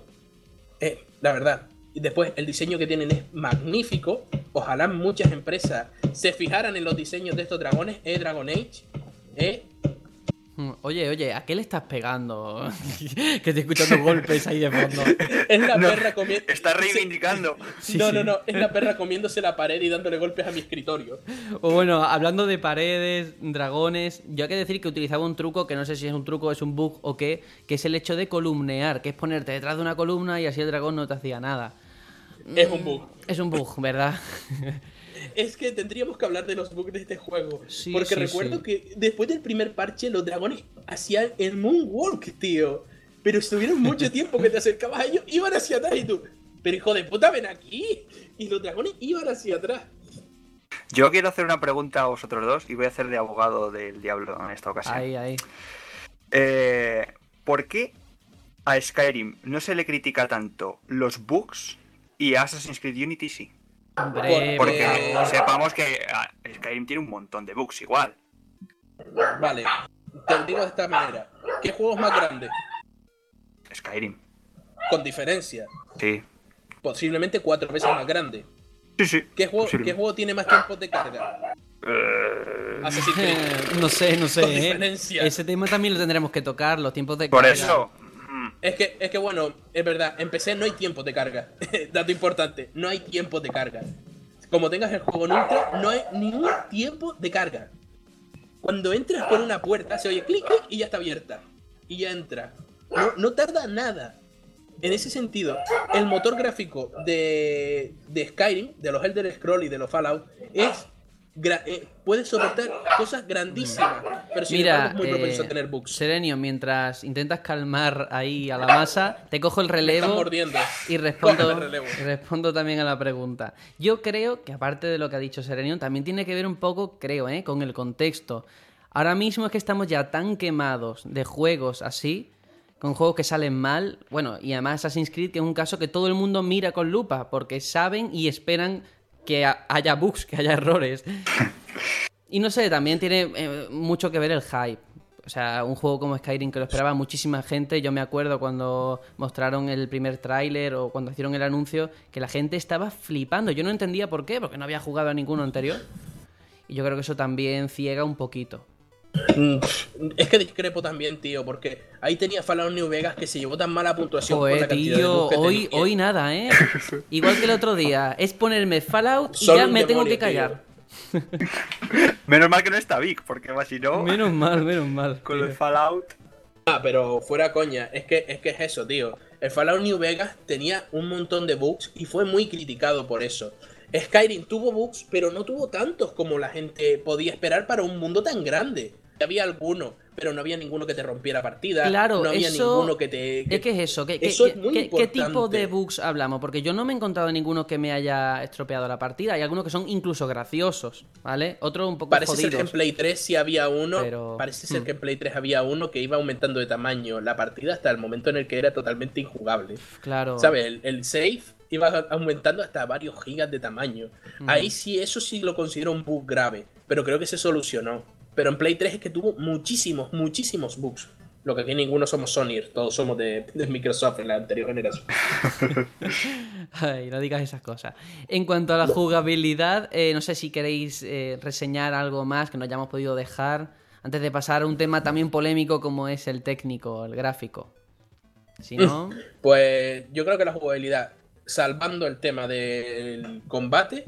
Eh, la verdad. Y después, el diseño que tienen es magnífico. Ojalá muchas empresas se fijaran en los diseños de estos dragones. Eh, Dragon Age. Oye, oye, ¿a qué le estás pegando? que estoy escuchando golpes ahí de fondo. es la No, perra comiendo. Está reivindicando. no, no, no. Es la perra comiéndose la pared y dándole golpes a mi escritorio. O bueno, hablando de paredes, dragones, yo hay que decir que utilizaba un truco que no sé si es un truco, es un bug o qué, que es el hecho de columnear, que es ponerte detrás de una columna y así el dragón no te hacía nada. Es un bug. Es un bug, ¿verdad? Es que tendríamos que hablar de los bugs de este juego. Sí, porque sí, recuerdo sí. que después del primer parche, los dragones hacían el moonwalk, tío. Pero estuvieron mucho tiempo que te acercabas a ellos, iban hacia atrás y tú. Pero hijo de puta, ven aquí. Y los dragones iban hacia atrás. Yo quiero hacer una pregunta a vosotros dos y voy a hacer de abogado del diablo en esta ocasión. Ahí, ahí. Eh, ¿Por qué a Skyrim no se le critica tanto los bugs y a Assassin's Creed Unity sí? Hombre, Por- Porque sepamos que ah, Skyrim tiene un montón de bugs igual. Vale. Te lo digo de esta manera. ¿Qué juego es más grande? Skyrim. Con diferencia. Sí. Posiblemente cuatro veces más grande. Sí, sí. ¿Qué juego. ¿qué juego tiene más tiempo de carga? Eh, no sé, no sé. Con ¿eh? diferencia. Ese tema también lo tendremos que tocar, los tiempos de por carga. eso. Es que, es que bueno, es verdad, en PC no hay tiempo de carga. Dato importante, no hay tiempo de carga. Como tengas el juego en ultra, no hay ningún tiempo de carga. Cuando entras por una puerta, se oye clic, clic y ya está abierta. Y ya entra. No, no tarda nada. en ese sentido, el motor gráfico de, de Skyrim, de los Elder Scrolls y de los Fallout, es eh, puede soportar cosas grandísimas, pero sin Mira, embargo es muy propenso eh, a tener bugs. Serenio, mientras intentas calmar ahí a la masa, te cojo el Estás relevo mordiendo. y respondo, Cógeme el relevo. y respondo también a la pregunta. Yo creo que aparte de lo que ha dicho Serenio, también tiene que ver un poco, creo, ¿eh? con el contexto. Ahora mismo es que estamos ya tan quemados de juegos así, con juegos que salen mal, bueno, y además Assassin's Creed, que es un caso que todo el mundo mira con lupa, porque saben y esperan que ha- haya bugs, que haya errores. Y no sé, también tiene eh, mucho que ver el hype. O sea, un juego como Skyrim que lo esperaba muchísima gente. Yo me acuerdo cuando mostraron el primer tráiler o cuando hicieron el anuncio que la gente estaba flipando. Yo no entendía por qué, porque no había jugado a ninguno anterior. Y yo creo que eso también ciega un poquito. Mm, Es que discrepo también, tío, porque ahí tenía Fallout New Vegas que se llevó tan mala puntuación por la Joder, cantidad de tío, que hoy, tenía. hoy nada, ¿eh? Igual que el otro día. Es ponerme Fallout y Solo ya me tengo que callar. Menos mal que no está Vic, porque más si no, Menos mal, menos mal. con tío. el Fallout. Ah, pero fuera coña, es que, es que es eso, tío. El Fallout New Vegas tenía un montón de bugs y fue muy criticado por eso. Skyrim tuvo bugs, pero no tuvo tantos como la gente podía esperar para un mundo tan grande. Había alguno, pero no había ninguno que te rompiera partida. Claro, no había eso- ninguno que te. que- ¿Qué, es eso? ¿Qué, qué- Eso es qué- muy qué- qué tipo de bugs hablamos? Porque yo no me he encontrado ninguno que me haya estropeado la partida. Hay algunos que son incluso graciosos, ¿vale? Otros un poco Parece ser que en. Play 3 sí había uno. Pero- Parece ser Hmm. que en Play 3 había uno que iba aumentando de tamaño la partida hasta el momento en el que era totalmente injugable. Claro. ¿Sabes? El, el save iba aumentando hasta varios gigas de tamaño. Ahí sí, eso sí lo considero un bug grave, pero creo que se solucionó. Pero en Play 3 es que tuvo muchísimos, muchísimos bugs. Lo que aquí ninguno somos Sony, todos somos de, de Microsoft en la anterior generación. Ay, no digas esas cosas. En cuanto a la jugabilidad, eh, no sé si queréis eh, reseñar algo más que no hayamos podido dejar antes de pasar a un tema también polémico como es el técnico, el gráfico. Si no, Pues yo creo que la jugabilidad, salvando el tema del combate,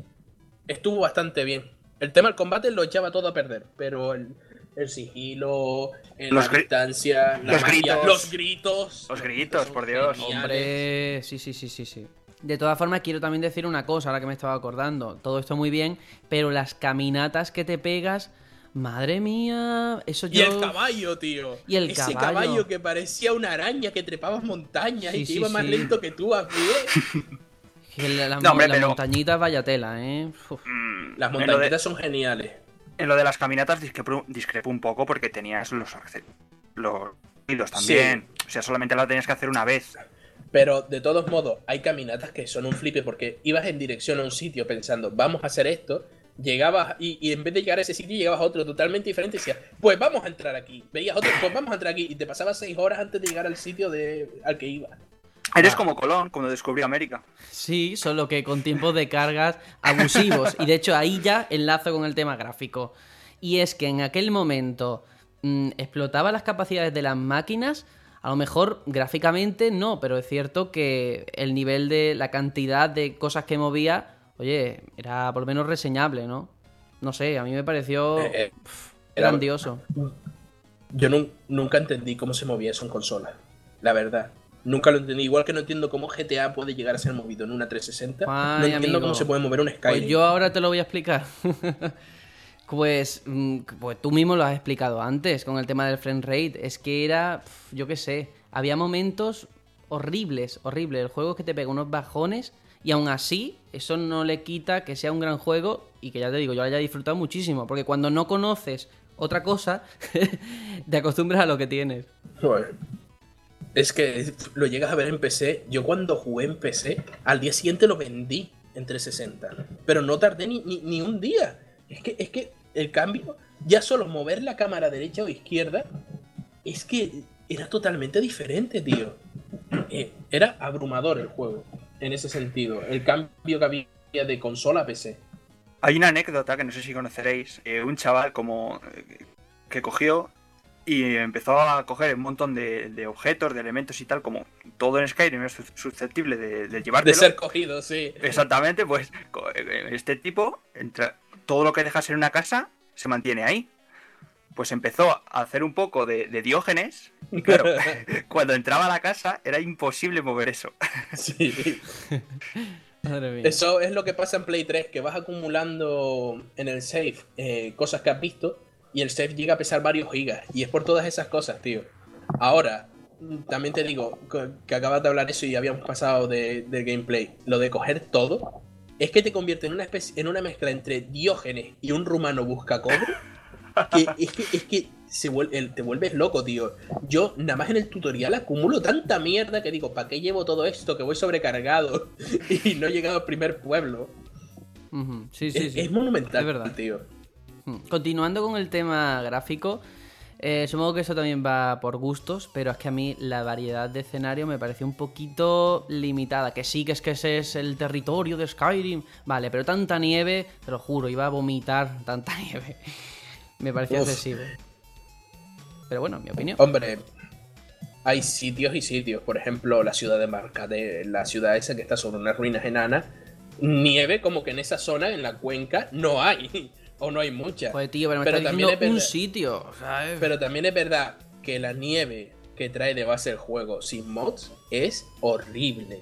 estuvo bastante bien. El tema del combate lo echaba todo a perder, pero el, el sigilo, eh, Los la distancia, la los magia, gritos. los gritos. Los gritos, por Dios. geniales. Hombre, sí, sí, sí, sí, sí. De todas formas, quiero también decir una cosa, ahora que me estaba acordando. Todo esto muy bien, pero las caminatas que te pegas, madre mía, eso Y yo... el caballo, tío. Y el Ese caballo. caballo que parecía una araña que trepaba montañas Sí, y que sí, iba más sí. lento que tú a pie. Que la- la- No, hombre, las pero- montañitas vaya tela, ¿eh? Uf. Mm, Las en lo de- montañitas son geniales. En lo de las caminatas discrepo, discrepo un poco porque tenías los los hilos también. O sea, solamente lo tenías que hacer una vez. Pero de todos modos, hay caminatas que son un flipe porque ibas en dirección a un sitio pensando, vamos a hacer esto, llegabas y, y en vez de llegar a ese sitio llegabas a otro totalmente diferente y decías, pues vamos a entrar aquí. Veías otro, pues vamos a entrar aquí y te pasabas seis horas antes de llegar al sitio de, al que ibas. Eres Ah. como Colón, cuando descubrió América. Sí, solo que con tiempos de cargas abusivos. Y de hecho ahí ya enlazo con el tema gráfico. Y es que en aquel momento mm, explotaba las capacidades de las máquinas. A lo mejor gráficamente no, pero es cierto que el nivel de la cantidad de cosas que movía, oye, era por lo menos reseñable, ¿no? No sé, a mí me pareció Eh, eh, era- grandioso. Yo nun- nunca entendí cómo se movía eso en consola. La verdad. Nunca lo entendí. Igual que no entiendo cómo GTA puede llegar a ser movido en una 360. no entiendo amigo. cómo se puede mover un Skyrim. Pues yo ahora te lo voy a explicar. pues, mm, pues tú mismo lo has explicado antes con el tema del frame rate. Es que era, yo qué sé, había momentos horribles, horribles. El juego es que te pega unos bajones y aún así eso no le quita que sea un gran juego y que ya te digo, yo lo haya disfrutado muchísimo. Porque cuando no conoces otra cosa, te acostumbras a lo que tienes. Joder. Es que lo llegas a ver en PC. Yo cuando jugué en PC, al día siguiente lo vendí en 360. Pero no tardé ni, ni, ni un día. Es que, es que el cambio, ya solo mover la cámara derecha o izquierda, es que era totalmente diferente, tío. Eh, era abrumador el juego, en ese sentido. El cambio que había de consola a PC. Hay una anécdota que no sé si conoceréis. eh, un chaval como eh, que cogió y empezó a coger un montón de, de objetos, de elementos y tal, como todo en Skyrim es sus- susceptible de, de De llevártelo. ser cogido, sí. Exactamente, pues co- eh, este tipo, entra- todo lo que dejas en una casa se mantiene ahí. pues empezó a hacer un poco de, de Diógenes. Y claro, cuando entraba a la casa era imposible mover eso. Sí. Madre mía. Eso es lo que pasa en Play 3, que vas acumulando en el save eh, cosas que has visto y el save llega a pesar varios gigas. Y es por todas esas cosas, tío. Ahora, también te digo que- acabas de hablar eso y habíamos pasado de- del gameplay. Lo de coger todo es que te convierte en una especie, en una mezcla entre Diógenes y un rumano busca cobre. Que es que, es que se te vuelves loco, tío. Yo, nada más en el tutorial, acumulo tanta mierda que digo, ¿para qué llevo todo esto? Que voy sobrecargado y no he llegado al primer pueblo. Ujú, Sí, sí, es, sí. es monumental, Es verdad. tío. Mm. Continuando con el tema gráfico, eh, supongo que eso también va por gustos, pero es que a mí la variedad de escenario me pareció un poquito limitada. Que sí, que es que ese es el territorio de Skyrim. Vale, pero tanta nieve, te lo juro, iba a vomitar tanta nieve. Me pareció Uf. excesivo. Pero bueno, mi opinión. Hombre, hay sitios y sitios. Por ejemplo, la ciudad de Marcade, la ciudad esa que está sobre unas ruinas enanas. Nieve como que en esa zona, en la cuenca, no hay. O no hay mucha. Joder, tío, pero me Pero también es un sitio. ¿sabes? Pero también es verdad que la nieve que trae de base el juego sin mods es horrible.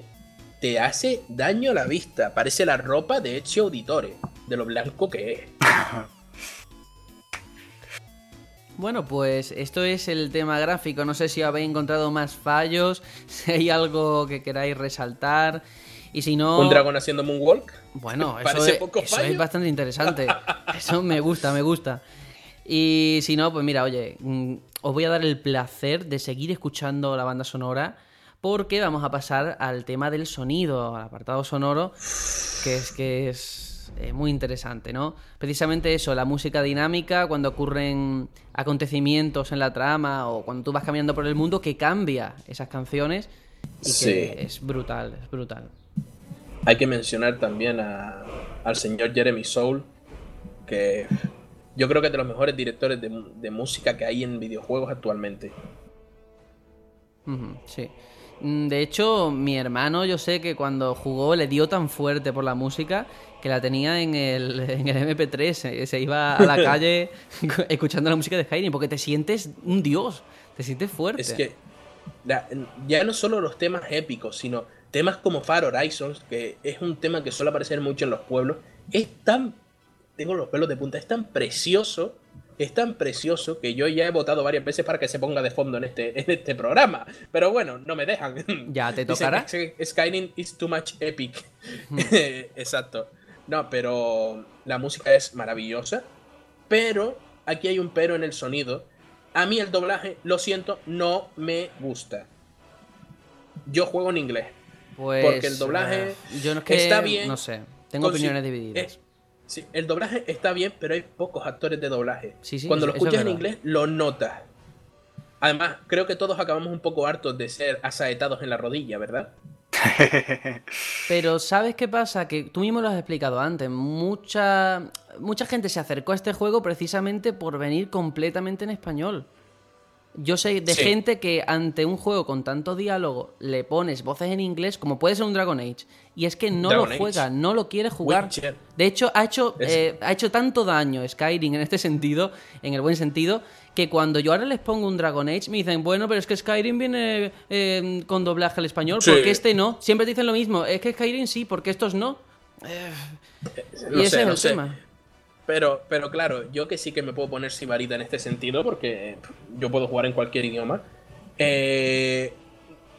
Te hace daño a la vista. Parece la ropa de Ezio Auditore, de lo blanco que es. Bueno, pues esto es el tema gráfico. No sé si habéis encontrado más fallos, si hay algo que queráis resaltar. Y si no. Un dragón haciendo moonwalk. Bueno, eso, es, poco eso es bastante interesante. Eso me gusta, me gusta. Y si no, pues mira, oye, mm, os voy a dar el placer de seguir escuchando la banda sonora porque vamos a pasar al tema del sonido, al apartado sonoro, que es que es eh, muy interesante, ¿no? Precisamente eso, la música dinámica, cuando ocurren acontecimientos en la trama o cuando tú vas caminando por el mundo, que cambia esas canciones y Sí. que es brutal, es brutal. Hay que mencionar también a- al señor Jeremy Soule, que yo creo que es de los mejores directores de, música que hay en videojuegos actualmente. Sí. Mm, De hecho, mi hermano, yo sé que cuando jugó le dio tan fuerte por la música que la tenía en el, en el MP3. Se, se iba a la calle escuchando la música de Skyrim porque te sientes un dios, te sientes fuerte. Es que la- ya no solo los temas épicos, sino temas como Far Horizons, que es un tema que suele aparecer mucho en los pueblos, es tan. Tengo los pelos de punta, es tan precioso, es tan precioso que yo ya he votado varias veces para que se ponga de fondo en este, en este programa. Pero bueno, no me dejan. Ya, ¿te Dicen tocará? que Skyrim is too much epic. Exacto. No, pero la música es maravillosa. Pero aquí hay un pero en el sonido. A mí el doblaje, lo siento, no me gusta. Yo juego en inglés. Pues, porque el doblaje eh, yo no es que, está bien, No sé, tengo opiniones divididas. eh, sí, el doblaje está bien, pero hay pocos actores de doblaje. Sí, sí, Cuando eso- lo es escuchas en inglés, lo notas. Además, creo que todos acabamos un poco hartos de ser asaetados en la rodilla, ¿verdad? Pero ¿sabes qué pasa? Que tú mismo lo has explicado antes. Mucha, mucha gente se acercó a este juego precisamente por venir completamente en español. Yo sé de Sí. gente que ante un juego con tanto diálogo le pones voces en inglés, como puede ser un Dragon Age, y es que no Dragon lo Age. juega, no lo quiere jugar. Witcher. De hecho, ha hecho, eh, ha hecho tanto daño Skyrim en este sentido, en el buen sentido, que cuando yo ahora les pongo un Dragon Age me dicen, bueno, pero es que Skyrim viene eh, con doblaje al español, Sí. porque este no. Siempre te dicen lo mismo, es que Skyrim sí, porque estos no. No y ese sé, es el sé. tema. Pero, pero claro, yo que sí que me puedo poner sibarita en este sentido, porque pff, yo puedo jugar en cualquier idioma. Eh,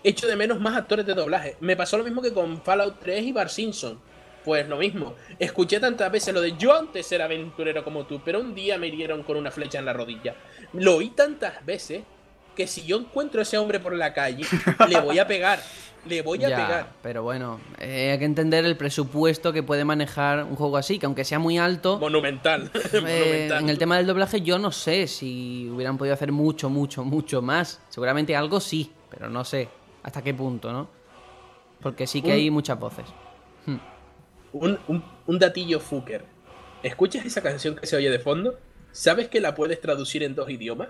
echo de menos más actores de doblaje. Me pasó lo mismo que con Fallout 3 y Bar Simpson. Pues lo mismo. Escuché tantas veces lo de yo antes era aventurero como tú, pero un día me hirieron con una flecha en la rodilla. Lo oí tantas veces que si yo encuentro a ese hombre por la calle, le voy a pegar. Le voy a Ya, pegar. pero bueno, eh, hay que entender el presupuesto que puede manejar un juego así, que aunque sea muy alto, Monumental. eh, Monumental. en el tema del doblaje yo no sé si hubieran podido hacer mucho, mucho, mucho más. Seguramente algo sí, pero no sé hasta qué punto, ¿no? Porque sí que Un- hay muchas voces. Un, un, un datillo fucker. ¿Escuchas esa canción que se oye de fondo? ¿Sabes que la puedes traducir en dos idiomas?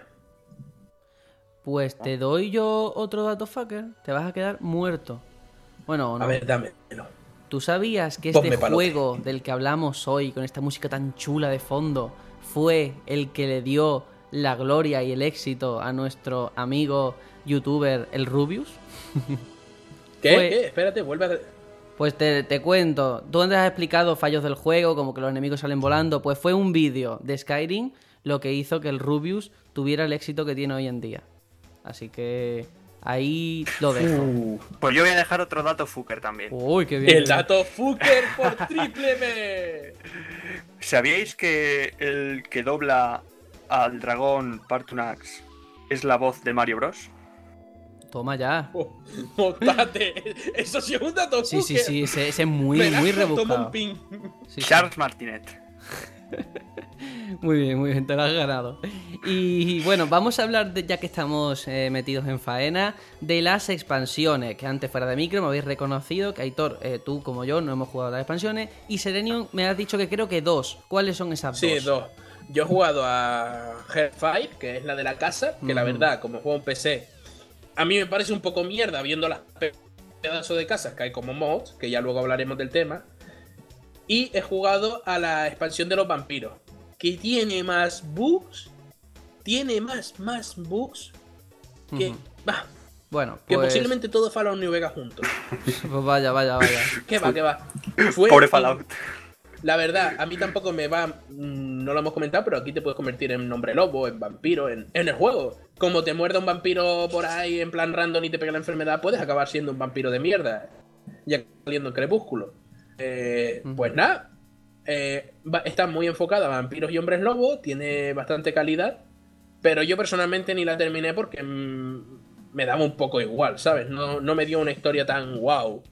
Pues te doy yo otro dato fucker, te vas a quedar muerto. Bueno, no. A ver, dámelo. ¿Tú sabías que Ponme este palote. juego del que hablamos hoy, con esta música tan chula de fondo, fue el que le dio la gloria y el éxito a nuestro amigo youtuber el Rubius. ¿Qué? Fue- ¿Qué? Espérate, vuelve a... Pues te, te cuento, tú antes has explicado fallos del juego, como que los enemigos salen volando, pues fue un vídeo de Skyrim lo que hizo que el Rubius tuviera el éxito que tiene hoy en día. Así que ahí lo dejo. Pues yo voy a dejar otro dato fucker también. Uy, qué bien. El dato Fucker por triple B. ¿Sabíais que el que dobla al dragón Partunax es la voz de Mario Bros? Toma ya. Oh. Eso sí es un dato Sí, sí, Fucker. sí, ese, ese es muy, muy un toma un rebuscado. pin. Sí, sí. Charles Martinet. Muy bien, muy bien, te lo has ganado. Y bueno, vamos a hablar, de, ya que estamos eh, metidos en faena, de las expansiones, que antes fuera de micro me habéis reconocido que Aitor, eh, tú como yo, no hemos jugado a las expansiones, y Serenion me has dicho que creo que dos. ¿Cuáles son esas Sí, dos? dos. Yo he jugado a Hellfire, que es la de la casa, que la Ujú. verdad, como juego en PC, a mí me parece un poco mierda viendo las pe- pedazos de casas que hay como mods, que ya luego hablaremos del tema. Y he jugado a la expansión de los vampiros, que tiene más bugs, tiene más, más bugs que, Ujú. bah, Bueno, que pues, posiblemente todo Fallout New Vegas juntos. pues vaya, vaya, vaya. Que va, que va. Fue Pobre Fallout. La verdad, a mí tampoco me va. mm, No lo hemos comentado, pero aquí te puedes convertir en hombre lobo, en vampiro, en, en el juego. Como te muerda un vampiro por ahí en plan random y te pega la enfermedad, puedes acabar siendo un vampiro de mierda. Ya saliendo en crepúsculo. Eh, Pues nada. eh, va- está muy enfocada a vampiros y hombres lobo, tiene bastante calidad. Pero yo personalmente ni la terminé porque mm, me daba un poco igual, ¿sabes? No, no me dio una historia tan wow.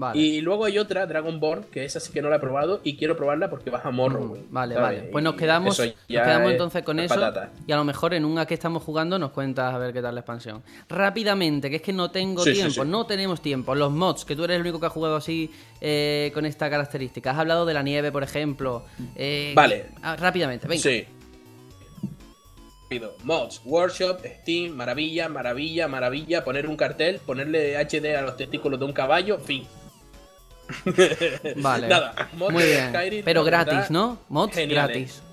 Vale. Y luego hay otra, Dragonborn, que esa sí que no la he probado y quiero probarla porque baja morro, güey. Vale, ¿sabes? vale. Pues nos quedamos, nos quedamos es entonces con eso. patata. Y a lo mejor en una que estamos jugando nos cuentas a ver qué tal la expansión. Rápidamente, que es que no tengo Sí, tiempo, sí. no tenemos tiempo. Los mods, que tú eres el único que ha jugado así eh, con esta característica. Has hablado de la nieve, por ejemplo. Eh, Vale. ah, rápidamente, venga. Sí. Rápido. Mods, Workshop, Steam, maravilla, maravilla, maravilla. Poner un cartel, ponerle HD a los testículos de un caballo, fin. Vale. Nada, mods Muy bien. Skyrim, Pero gratis, ¿no? Mods gratis.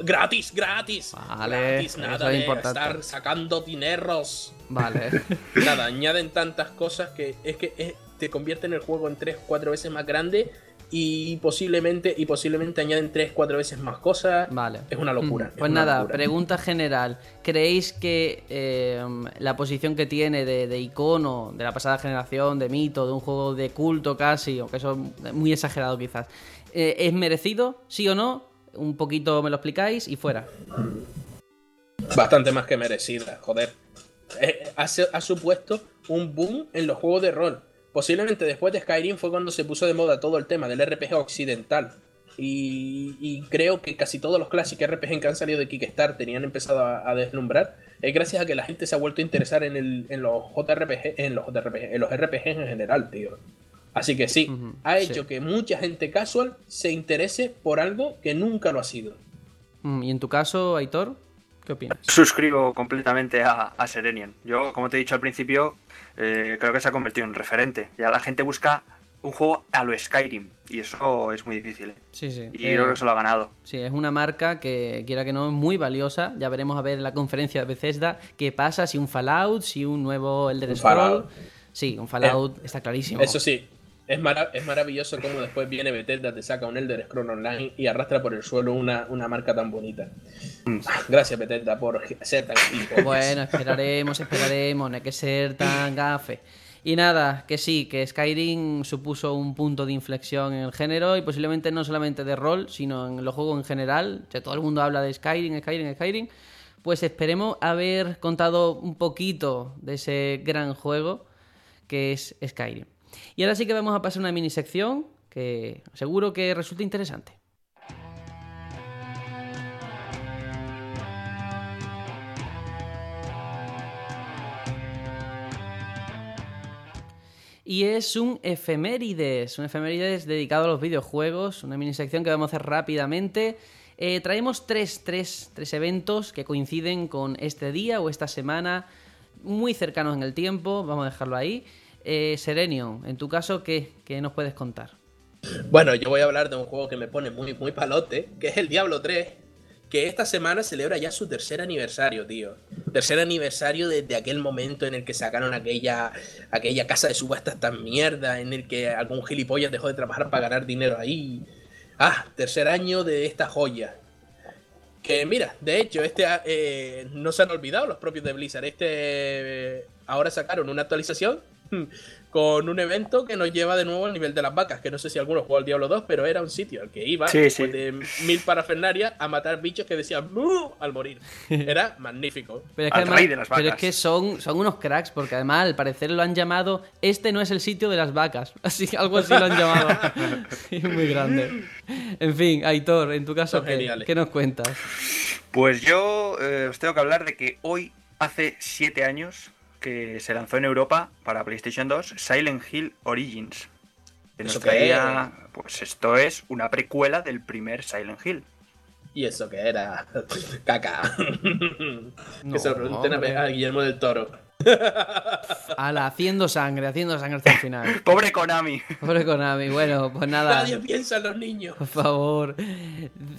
Gratis, gratis. Vale, gratis, nada es de estar sacando dineros. Vale. Nada, añaden tantas cosas que es que es- te convierten el juego en 3, 4 veces más grande y posiblemente y posiblemente añaden 3, 4 veces más cosas. Vale. Es una locura. Mm, es Pues una nada, locura. pregunta general. ¿Creéis que eh, la posición que tiene de, de icono de la pasada generación, de mito, de un juego de culto casi, aunque eso es muy exagerado quizás, eh, ¿es merecido? ¿Sí o no? Un poquito me lo explicáis y fuera. Bastante más que merecida, joder. Eh, ha supuesto un boom en los juegos de rol. Posiblemente después de Skyrim fue cuando se puso de moda todo el tema del RPG occidental. Y, y creo que casi todos los clásicos RPG que han salido de Kickstarter y han empezado a, a deslumbrar es gracias a que la gente se ha vuelto a interesar en, el, en los JRPG, en los JRPG, en los RPG en general, tío. Así que sí, ha sí. hecho que mucha gente casual se interese por algo que nunca lo ha sido. Mm, ¿Y en tu caso, Aitor? ¿Qué opinas? Suscribo completamente a, a Serenian. Yo, como te he dicho al principio, eh, creo que se ha convertido en referente. Ya la gente busca un juego a lo Skyrim y eso es muy difícil. ¿eh? Sí, sí. Y Eh, creo que se lo ha ganado. Sí, es una marca que, quiera que no, es muy valiosa. Ya veremos a ver en la conferencia de Bethesda qué pasa, si un Fallout, si un nuevo Elder Un Scroll. Fallout. Sí, un Fallout está clarísimo. Eso sí, es, es maravilloso como después viene Bethesda, te saca un Elder Scroll Online y arrastra por el suelo una, una marca tan bonita. Gracias Bethesda por ser tan equipo. Bueno, esperaremos, esperaremos, no hay que ser tan gafe. Y nada, que sí, que Skyrim supuso un punto de inflexión en el género y posiblemente no solamente de rol, sino en los juegos en general. O todo el mundo habla de Skyrim, Skyrim, Skyrim. Pues esperemos haber contado un poquito de ese gran juego que es Skyrim. Y ahora sí que vamos a pasar a una mini sección que seguro que resulta interesante. Y es un efemérides, un efemérides dedicado a los videojuegos, una mini sección que vamos a hacer rápidamente. Eh, traemos tres, tres, tres eventos que coinciden con este día o esta semana, muy cercanos en el tiempo, vamos a dejarlo ahí. Eh, Serenion, en tu caso, ¿qué, ¿qué nos puedes contar? Bueno, yo voy a hablar de un juego que me pone muy, muy palote, que es el Diablo 3. que esta semana celebra ya su tercer aniversario, tío. Tercer aniversario desde aquel momento en el que sacaron aquella, aquella casa de subastas tan mierda, en el que algún gilipollas dejó de trabajar para ganar dinero ahí. Ah, tercer año de esta joya. Que mira, de hecho, este eh, no se han olvidado los propios de Blizzard. Este eh, ahora sacaron una actualización con un evento que nos lleva de nuevo al nivel de las vacas. Que no sé si alguno jugó al Diablo 2, pero era un sitio al que iba Sí, después sí. de mil parafernarias a matar bichos que decían "Mu", al morir. Era magnífico. Pero es que, además- de las pero es vacas. que son, son unos cracks, porque además al parecer lo han llamado Este no es el sitio de las vacas. Así, algo así lo han llamado. Es muy grande. En fin, Aitor, en tu caso, ¿qué, nos cuentas? Pues yo eh, os tengo que hablar de que hoy, hace 7 años, que se lanzó en Europa para PlayStation 2 Silent Hill Origins. Que nos ¿Eso traía, pues esto es una precuela del primer Silent Hill. Y eso que era caca. No, que se lo pregunten a Guillermo del Toro. Ala, haciendo sangre, haciendo sangre hasta el final. Pobre Konami. Pobre Konami. Bueno, pues nada. Nadie piensa en los niños. Por favor.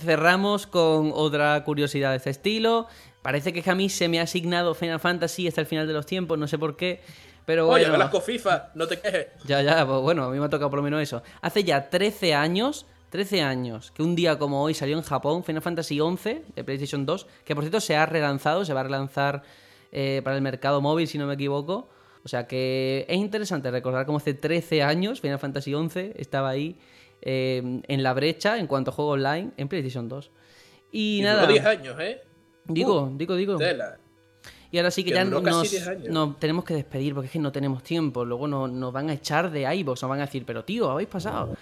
Cerramos con otra curiosidad de este estilo. Parece que a mí se me ha asignado Final Fantasy hasta el final de los tiempos, no sé por qué. Pero Oye, bueno. Velasco FIFA, no te quejes. Ya, ya, pues bueno, a mí me ha tocado por lo menos eso. Hace ya 13 años, 13 años, que un día como hoy salió en Japón Final Fantasy XI de PlayStation 2, que por cierto se ha relanzado, se va a relanzar eh, para el mercado móvil, si no me equivoco. O sea que es interesante recordar cómo hace 13 años Final Fantasy XI estaba ahí eh, en la brecha en cuanto a juego online en PlayStation 2. Y, Y nada, duró 10 años, ¿eh? digo, Uh, digo, digo. Tela. Y ahora sí que Que ya nos, 10 años. nos tenemos que despedir porque es que no tenemos tiempo. Luego nos, nos van a echar de iVoox, nos van a decir, pero tío, habéis pasado.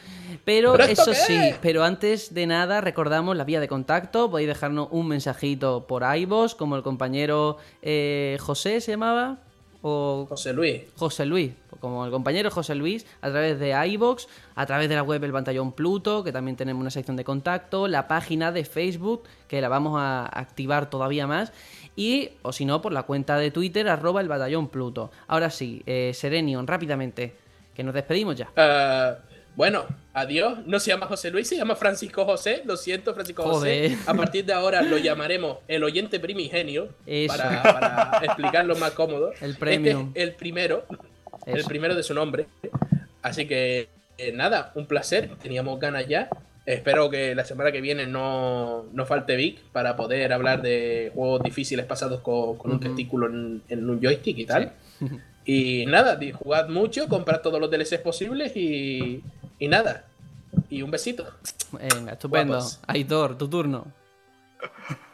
Pero, ¿Pero esto eso sí, pero antes de nada recordamos la vía de contacto. Podéis dejarnos un mensajito por iVoox, como el compañero eh, José se llamaba. O José Luis. José Luis, como el compañero José Luis, a través de iBox, a través de la web El Batallón Pluto, que también tenemos una sección de contacto, la página de Facebook, que la vamos a activar todavía más, y, o si no, por la cuenta de Twitter, arroba el Batallón Pluto. Ahora sí, eh, Serenion, rápidamente, que nos despedimos ya. Ah, bueno, adiós. No se llama José Luis, se llama Francisco José. Lo siento, Francisco Joder. José. A partir de ahora lo llamaremos el oyente primigenio para, para explicarlo más cómodo. El premium. Este es el primero, el primero de su nombre. Así que eh, nada, un placer. Teníamos ganas ya. Espero que la semana que viene no, no falte Vic para poder hablar de juegos difíciles pasados con, con un testículo en, en un joystick y tal. Y nada, jugad mucho, comprad todos los DLCs posibles y, y nada. Y un besito. Venga, estupendo. Guapos. Aitor, tu turno.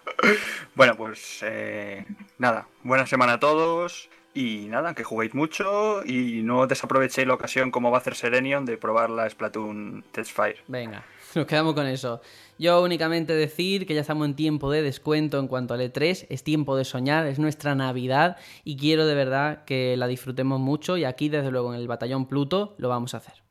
Bueno, pues eh, nada, buena semana a todos y nada, que juguéis mucho y no desaprovechéis la ocasión como va a hacer Serenion de probar la Splatoon Test Fire. Venga, nos quedamos con eso. Yo únicamente decir que ya estamos en tiempo de descuento en cuanto al E3, es tiempo de soñar, es nuestra Navidad y quiero de verdad que la disfrutemos mucho y aquí desde luego en el Batallón Pluto lo vamos a hacer.